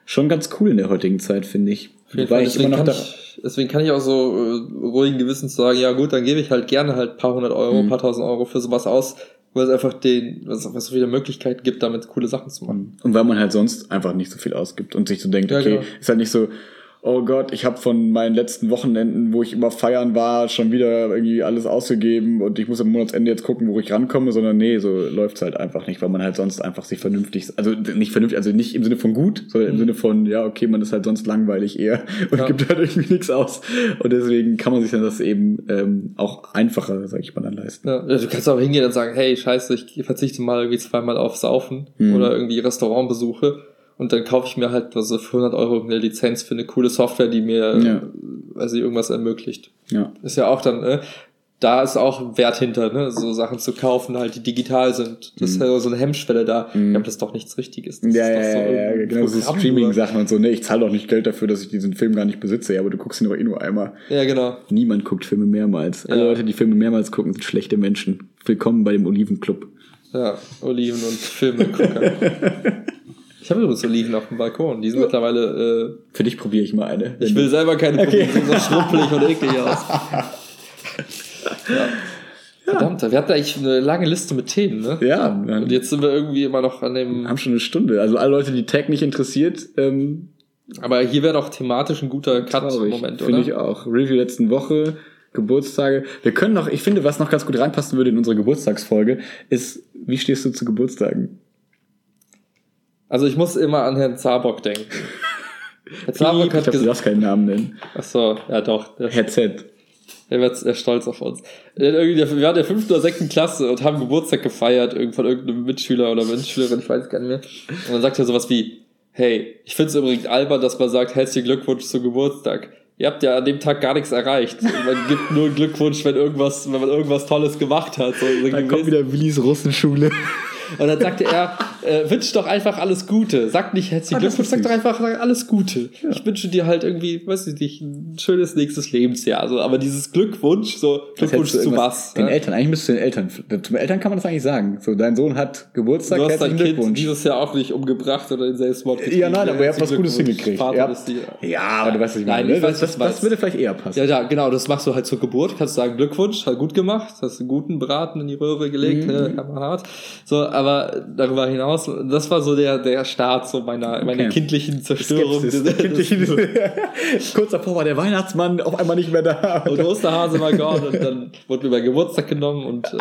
schon ganz cool in der heutigen Zeit, finde ich. Wobei ich immer Deswegen, noch kann da, ich, deswegen kann ich auch so äh, ruhigen Gewissens sagen, ja gut, dann gebe ich halt gerne halt paar hundert Euro, Mhm. ein paar tausend Euro für sowas aus, weil es einfach den, weil es so viele Möglichkeiten gibt, damit coole Sachen zu machen. und weil man halt sonst einfach nicht so viel ausgibt und sich so denkt, Ja, okay, genau. ist halt nicht so, oh Gott, ich habe von meinen letzten Wochenenden, wo ich immer feiern war, schon wieder irgendwie alles ausgegeben und ich muss am Monatsende jetzt gucken, wo ich rankomme, sondern nee, so läuft's halt einfach nicht, weil man halt sonst einfach sich vernünftig, also nicht vernünftig, also nicht im Sinne von gut, sondern im Sinne von, ja, okay, man ist halt sonst langweilig eher und Mhm. Ja. gibt halt irgendwie nichts aus. Und deswegen kann man sich dann das eben ähm, auch einfacher, sag ich mal, dann leisten. Ja, du kannst auch hingehen und sagen, hey, scheiße, ich verzichte mal irgendwie zweimal auf Saufen Mhm. oder irgendwie Restaurantbesuche und dann kaufe ich mir halt also für 100 Euro eine Lizenz für eine coole Software, die mir, Ja. also irgendwas ermöglicht. Ja. Ist ja auch dann, äh, da ist auch Wert hinter, ne? so Sachen zu kaufen, halt, die digital sind. Das ist ja so eine Hemmschwelle da. Mhm. Ja, aber das ist doch nichts Richtiges. Das Ja, ist ja, so ja, genau, so Programm Streaming-Sachen und so, ne, ich zahle doch nicht Geld dafür, dass ich diesen Film gar nicht besitze, ja, aber du guckst ihn doch eh nur einmal. Ja, genau. Niemand guckt Filme mehrmals. Alle Ja. Leute, die Filme mehrmals gucken, sind schlechte Menschen. Willkommen bei dem Olivenclub. Ja, Oliven und Filme gucken. ich habe übrigens Oliven auf dem Balkon. Die sind mittlerweile, Für dich probiere ich mal eine. äh, ich will selber keine Okay. probieren, die sehen so schrumpelig und eklig aus. ja. Verdammt, wir hatten eigentlich eine lange Liste mit Themen, ne? Ja, Und jetzt sind wir irgendwie immer noch an dem. haben schon eine Stunde. Also alle Leute, die Tag nicht interessiert, ähm, Aber hier wäre doch thematisch ein guter. Cut-Moment, oder? Finde ich auch. Review letzten Woche, Geburtstage. Wir können noch, ich finde, was noch ganz gut reinpassen würde in unsere Geburtstagsfolge, ist, wie stehst du zu Geburtstagen? Also ich muss immer an Herrn Zabock denken. Herr Ich Zabock glaube, hat du gesagt. keinen Namen nennen. Achso, ja doch. Der, Herr Z. Er wird sehr stolz auf uns. Wir waren der fünften oder sechsten Klasse und haben Geburtstag gefeiert, von irgendeinem Mitschüler oder Mitschülerin, ich weiß gar nicht mehr. Und dann sagt er sowas wie, hey, ich finde es übrigens albern, dass man sagt, herzlichen Glückwunsch zum Geburtstag. Ihr habt ja an dem Tag gar nichts erreicht. Man gibt nur Glückwunsch, wenn irgendwas, wenn man irgendwas Tolles gemacht hat. So, dann kommt wieder Willis Russenschule. Und dann sagte er, äh, wünsch doch einfach alles Gute. Sag nicht herzlichen Glückwunsch, sag doch einfach alles Gute. Ja. Ich wünsche dir halt irgendwie, weiß ich nicht, ein schönes nächstes Lebensjahr. Also, aber dieses Glückwunsch, so Glückwunsch zu was? Den ja? Eltern, eigentlich müsstest du den Eltern, zum Eltern kann man das eigentlich sagen. So, dein Sohn hat Geburtstag, du hast dein Kind dieses Jahr auch nicht umgebracht oder in Selbstmord getrieben. Ja, nein, aber ihr habt was Gutes hingekriegt. Ja, ja, aber du weißt, was ich meine. Nein, ich weiß, das, das, das würde vielleicht eher passen. Ja, ja, genau, das machst du halt zur Geburt. Kannst sagen, Glückwunsch, hat gut gemacht, hast einen guten Braten in die Röhre gelegt, mhm. ne, hart. So, aber darüber darüber hinaus, das war so der, der Start so meiner, okay. meiner kindlichen Zerstörung. Kurz davor war der Weihnachtsmann auf einmal nicht mehr da. Und Osterhase war gone und dann wurde mir mein Geburtstag genommen und äh,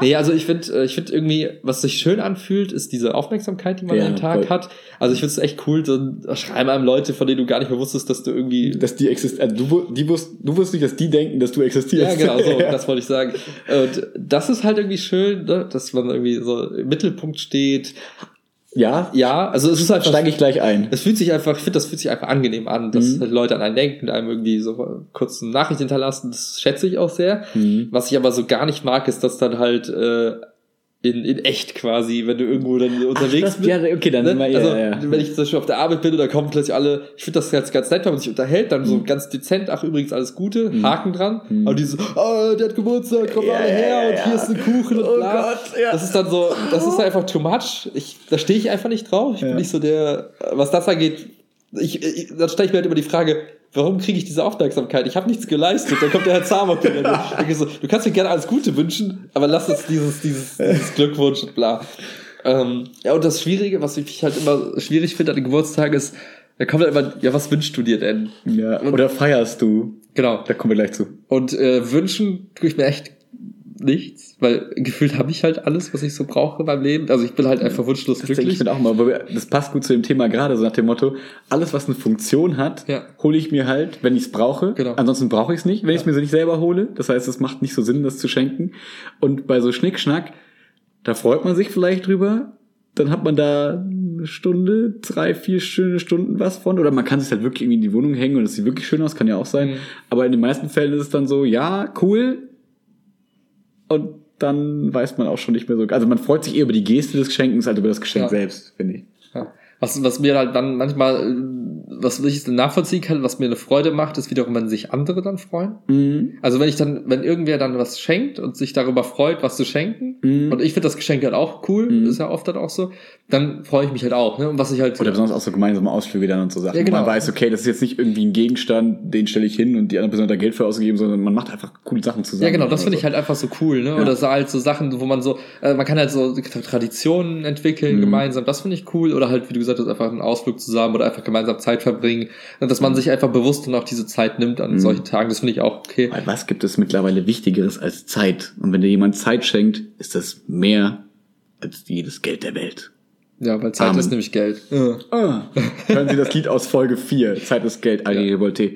Nee, also ich finde, äh, ich finde irgendwie, was sich schön anfühlt, ist diese Aufmerksamkeit, die man ja, am Tag voll. hat. Also ich finde es echt cool, dann schreiben einem Leute, von denen du gar nicht mehr wusstest, dass du irgendwie. Dass die existieren. Also du, die wusst, du wusstest nicht, dass die denken, dass du existierst. Ja, genau, so, ja. das wollte ich sagen. Und das ist halt irgendwie schön, ne? dass man irgendwie so im Mittelpunkt steht. Ja, ja, also es ist einfach. Steige ich gleich ein. Es fühlt sich einfach, ich finde, das fühlt sich einfach angenehm an, dass mhm. halt Leute an einen denken, einem irgendwie so kurz eine Nachricht hinterlassen. Das schätze ich auch sehr. Mhm. Was ich aber so gar nicht mag, ist, dass dann halt äh, in, in echt quasi, wenn du irgendwo dann unterwegs Ach, bist. Ja, okay, dann ne? mal, ja, also, ja. wenn ich zum Beispiel auf der Arbeit bin da kommen plötzlich alle, ich finde das ganz, ganz nett, wenn man sich unterhält, dann mhm. so ganz dezent, ach übrigens alles Gute, mhm. Haken dran, mhm. aber diese, oh, der hat Geburtstag, komm ja, alle her ja, und hier ist ein Kuchen und oh bla. Gott, ja. Das ist dann so, das ist einfach too much. Ich, da stehe ich einfach nicht drauf. Ich bin nicht so der, was das angeht, ich, ich, dann stelle ich mir halt immer die Frage, warum kriege ich diese Aufmerksamkeit? Ich habe nichts geleistet. Dann kommt der Herr wieder. so, du kannst mir gerne alles Gute wünschen, aber lass uns dieses, dieses, dieses Glückwunsch und bla. Ähm, ja, und das Schwierige, was ich halt immer schwierig finde an den Geburtstag ist, da kommt halt immer, ja, was wünschst du dir denn? Ja, oder feierst du? Genau. Da kommen wir gleich zu. Und äh, wünschen tue ich mir echt nichts, weil gefühlt habe ich halt alles, was ich so brauche beim Leben. Also ich bin halt einfach wunschlos glücklich. Ich bin auch mal, das passt gut zu dem Thema gerade, so nach dem Motto, alles, was eine Funktion hat, ja. hole ich mir halt, wenn ich es brauche. Genau. Ansonsten brauche ich es nicht, wenn ja. ich es mir nicht selber hole. Das heißt, es macht nicht so Sinn, das zu schenken. Und bei so Schnickschnack, da freut man sich vielleicht drüber, dann hat man da eine Stunde, drei, vier schöne Stunden was von. Oder man kann sich halt wirklich irgendwie in die Wohnung hängen und es sieht wirklich schön aus, kann ja auch sein. Mhm. Aber in den meisten Fällen ist es dann so, ja, cool, und dann weiß man auch schon nicht mehr so. Also man freut sich eher über die Geste des Geschenkens als über das Geschenk ja. selbst, finde ich. Ja. Was, was mir halt dann manchmal was ich nachvollziehen kann, was mir eine Freude macht, ist wiederum, wenn sich andere dann freuen. Mhm. Also wenn ich dann, wenn irgendwer dann was schenkt und sich darüber freut, was zu schenken, mhm. und ich finde das Geschenk halt auch cool, mhm. ist ja oft dann auch so, dann freue ich mich halt auch. Ne? Und was ich halt Oder besonders auch so gemeinsame Ausflüge dann und so Sachen. Ja, genau. Man weiß, okay, das ist jetzt nicht irgendwie ein Gegenstand, den stelle ich hin und die andere Person hat da Geld für ausgegeben, sondern man macht einfach coole Sachen zusammen. Ja, genau, das finde so. ich halt einfach so cool. Ne? Ja. Oder so halt so Sachen, wo man so, äh, man kann halt so Traditionen entwickeln mhm. gemeinsam, das finde ich cool. Oder halt, wie du gesagt hast, einfach einen Ausflug zusammen oder einfach gemeinsam Zeit verbringen. Und dass man sich einfach bewusst dann auch diese Zeit nimmt an mhm. solchen Tagen, das finde ich auch okay. Weil was gibt es mittlerweile Wichtigeres als Zeit? Und wenn dir jemand Zeit schenkt, ist das mehr als jedes Geld der Welt. Ja, weil Zeit Amen. ist nämlich Geld. Ja. Ah. Hören Sie das Lied aus Folge 4. Zeit ist Geld, Ari ja. Revolte.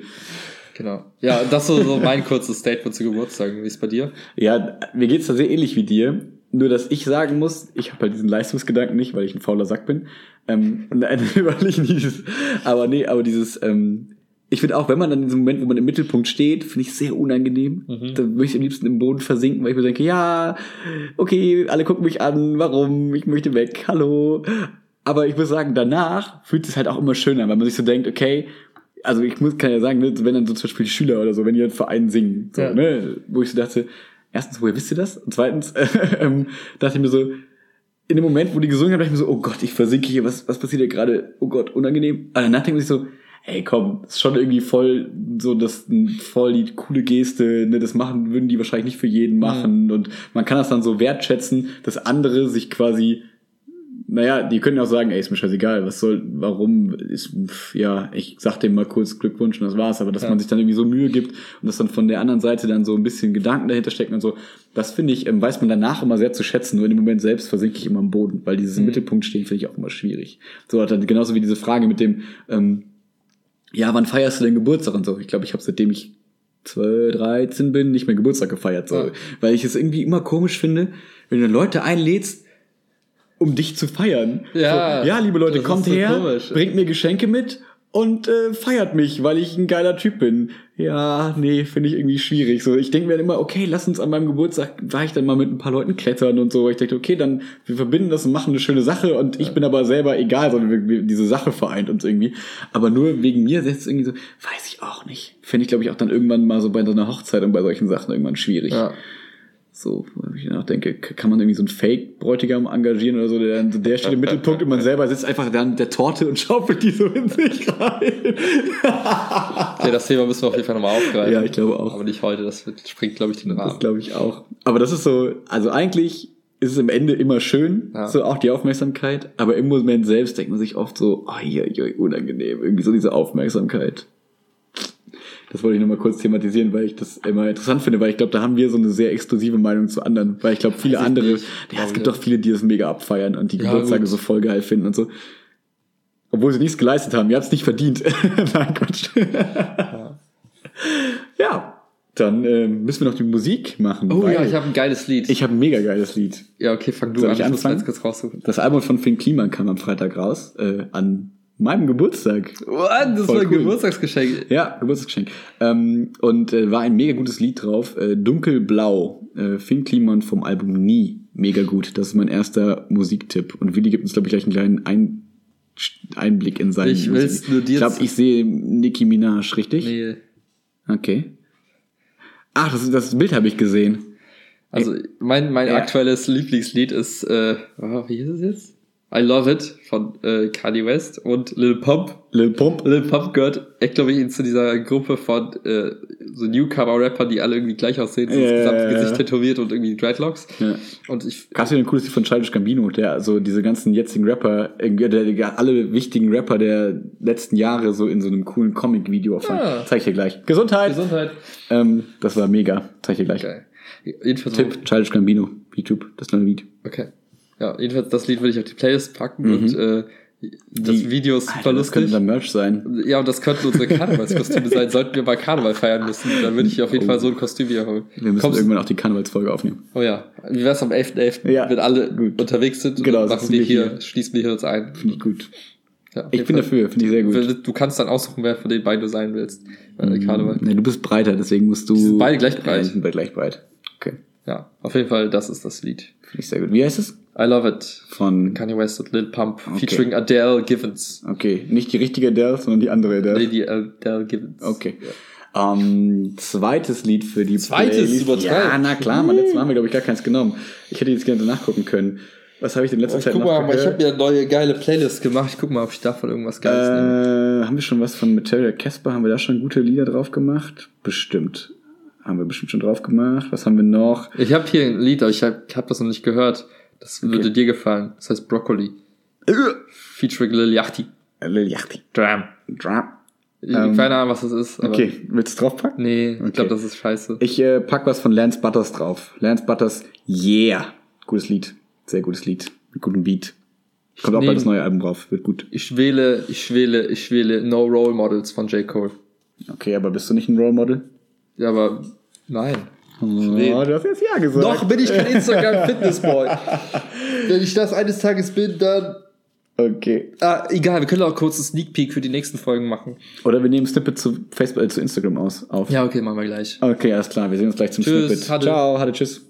Genau. Ja, das ist so mein kurzes Statement zu Geburtstag. Wie ist bei dir? Ja, mir geht's da sehr ähnlich wie dir. Nur, dass ich sagen muss, ich habe halt diesen Leistungsgedanken nicht, weil ich ein fauler Sack bin. Ähm, nein, weil ich dieses, aber nee, aber dieses, ähm, ich finde auch, wenn man dann in diesem Moment, wo man im Mittelpunkt steht, finde ich sehr unangenehm. Mhm. Da möchte ich am liebsten im Boden versinken, weil ich mir denke, ja, okay, alle gucken mich an, warum, ich möchte weg, hallo. Aber ich muss sagen, danach fühlt es halt auch immer schöner, weil man sich so denkt, okay, also ich muss, kann ja sagen, ne, wenn dann so zum Beispiel die Schüler oder so, wenn die dann Verein singen, so, ja. ne, wo ich so dachte, erstens, woher wisst ihr das? Und zweitens, äh, ähm, dachte ich mir so, in dem Moment, wo die gesungen haben, dachte ich mir so, oh Gott, ich versinke hier, was, was passiert hier gerade? Oh Gott, unangenehm. Aber danach denke ich so, hey komm, ist schon irgendwie voll so das voll die coole Geste, ne, das machen würden die wahrscheinlich nicht für jeden machen mhm. und man kann das dann so wertschätzen, dass andere sich quasi naja, die können auch sagen, ey, ist mir scheißegal, was soll, warum, ist, ja, ich sag dem mal kurz Glückwunsch und das war's, aber dass ja. man sich dann irgendwie so Mühe gibt und dass dann von der anderen Seite dann so ein bisschen Gedanken dahinter stecken und so, das finde ich, ähm, weiß man danach immer sehr zu schätzen, nur in dem Moment selbst versinke ich immer am Boden, weil dieses mhm. Mittelpunkt stehen finde ich auch immer schwierig. So, dann genauso wie diese Frage mit dem, ähm, ja, wann feierst du denn Geburtstag und so? Ich glaube, ich habe seitdem ich 12, 13 bin, nicht mehr Geburtstag gefeiert. So. Ja. Weil ich es irgendwie immer komisch finde, wenn du Leute einlädst, um dich zu feiern. Ja, so, ja liebe Leute, kommt so her, komisch. bringt mir Geschenke mit und äh, feiert mich, weil ich ein geiler Typ bin. Ja, nee, finde ich irgendwie schwierig. So, ich denke mir dann immer, okay, lass uns an meinem Geburtstag, war ich dann mal mit ein paar Leuten klettern und so. Ich dachte, okay, dann wir verbinden das und machen eine schöne Sache und ich bin aber selber egal, sondern wir, wir, diese Sache vereint uns irgendwie. Aber nur wegen mir setzt es irgendwie so, weiß ich auch nicht. Finde ich, glaube ich, auch dann irgendwann mal so bei so einer Hochzeit und bei solchen Sachen irgendwann schwierig. Ja. So, wo ich nachdenke, k- kann man irgendwie so einen Fake-Bräutigam engagieren oder so, der dann der steht im Mittelpunkt und man selber sitzt einfach dann der Torte und schaufelt die so in sich rein. Okay, das Thema müssen wir auf jeden Fall nochmal aufgreifen. Ja, ich glaube auch. Aber nicht heute, das springt, glaube ich, den Das Rahmen. glaube ich auch. Aber das ist so, also eigentlich ist es am Ende immer schön, Ja. so auch die Aufmerksamkeit, aber im Moment selbst denkt man sich oft so, oh, hier, hier, unangenehm, irgendwie so diese Aufmerksamkeit. Das wollte ich nochmal kurz thematisieren, weil ich das immer interessant finde, weil ich glaube, da haben wir so eine sehr exklusive Meinung zu anderen, weil ich glaube, viele ich andere, nicht. ja, es Ja, gibt doch viele, die das mega abfeiern und die Ja, Geburtstage gut. so voll geil finden und so. Obwohl sie nichts geleistet haben, ihr habt es nicht verdient. Nein, Quatsch. ja, dann äh, müssen wir noch die Musik machen. Oh ja, ich habe ein geiles Lied. ich habe ein mega geiles Lied. ja, okay, fang du Soll an. ich anfangen? Das Album von Finn Kliman kam am Freitag raus, äh, an meinem Geburtstag. What? Das Voll war ein cool. Geburtstagsgeschenk. Ja, Geburtstagsgeschenk. Ähm, und äh, war ein mega gutes Lied drauf. Äh, Dunkelblau. Äh, Finn Kliman vom Album Nie. Mega gut. Das ist mein erster Musiktipp. Und Willi gibt uns, glaube ich, gleich einen kleinen ein Einblick in seinen Ich will's nur dir Ich glaube, ich sehe Nicki Minaj, richtig? Nee. Okay. Ach, das, das Bild habe ich gesehen. Also mein, mein Ja. aktuelles Lieblingslied ist, äh, oh, wie hieß es jetzt? I Love It von äh, Kanye West und Lil Pump. Lil Pump. Lil Pump gehört, echt glaube ich, zu dieser Gruppe von äh, so Newcomer-Rapper, die alle irgendwie gleich aussehen, so Ja, das ja, gesamte ja. Gesicht tätowiert und irgendwie Dreadlocks. Ja. Und ich, Hast du ein cooles von Childish Gambino, der so diese ganzen jetzigen Rapper, irgendwie, der, der alle wichtigen Rapper der letzten Jahre so in so einem coolen Comic-Video auffand. Ah. Zeig ich dir gleich. Gesundheit! Gesundheit. Ähm, das war mega. Zeig ich dir gleich. Jedenfalls Tipp, Childish Gambino, YouTube, das kleine Lied. Okay. Ja, jedenfalls das Lied würde ich auf die Playlist packen und äh, das Mhm. Die- Video ist super Alter, das könnte lustig. dann Merch sein. Ja, und das könnten unsere Karnevalskostüme sein. Sollten wir mal Karneval feiern müssen, dann würde ich auf jeden Oh. Fall so ein Kostüm hier holen. Wir müssen Kommst- irgendwann auch die Karnevalsfolge aufnehmen. Oh ja. Wie wär's am 11.11., Ja, wenn alle gut. unterwegs sind Genau, machen wir hier, hier. schließen wir hier uns ein. Finde ich gut. Ja, Ich bin Fall. dafür, finde ich sehr gut. Du kannst dann aussuchen, wer von den beiden du sein willst. Der Karneval. Nee, du bist breiter, deswegen musst du. sind beide gleich breit. Ja, die sind beide gleich breit. Okay. Ja, auf jeden Fall, das ist das Lied. Finde ich sehr gut. Wie heißt es? I Love It. Von. Kanye West und Lil Pump. Okay. Featuring Adele Givens. Okay, nicht die richtige Adele, sondern die andere Adele. Lady Adele Givens. Okay. Ähm, zweites Lied für die Zweites? Playlist. Übertreib. Ja, na klar, man, letztes Mal haben wir, glaube ich, gar keins genommen. Ich hätte jetzt gerne nachgucken können. Was habe ich denn letzte Ich Zeit guck noch mal, ich habe gehört? mir eine neue geile Playlist gemacht. Ich guck mal, ob ich davon irgendwas Geiles nehme. äh, haben wir schon was von Materia Casper? Haben wir da schon gute Lieder drauf gemacht? Bestimmt. Haben wir bestimmt schon drauf gemacht. Was haben wir noch? Ich habe hier ein Lied, aber ich habe hab das noch nicht gehört. Das würde dir gefallen. Das heißt Broccoli. Featuring Lil Yachty. Äh, Lil Yachty. Dram. Ich Ähm, keine Ahnung, was das ist. Okay, willst du draufpacken? Nee, Okay. ich glaube, das ist scheiße. Ich äh, pack was von Lance Butters drauf. Lance Butters, yeah. Gutes Lied. Sehr gutes Lied. Mit gutem Beat. Kommt auch nehm- bald das neue Album drauf. Wird gut. Ich wähle, ich wähle, ich wähle No Role Models von J. Cole. Okay, aber bist du nicht ein Role Model? Ja, aber nein. Oh, du hast jetzt ja gesagt. Noch bin ich kein Instagram Fitnessboy. Wenn ich das eines Tages bin, dann. Okay. Ah, egal, wir können auch kurz einen Sneak Peek für die nächsten Folgen machen. Oder wir nehmen Snippet zu Facebook, äh, zu Instagram aus, auf. Ja, okay, machen wir gleich. Okay, alles klar. Wir sehen uns gleich zum Tschüss, Snippet. hatte. Ciao, hatte, tschüss.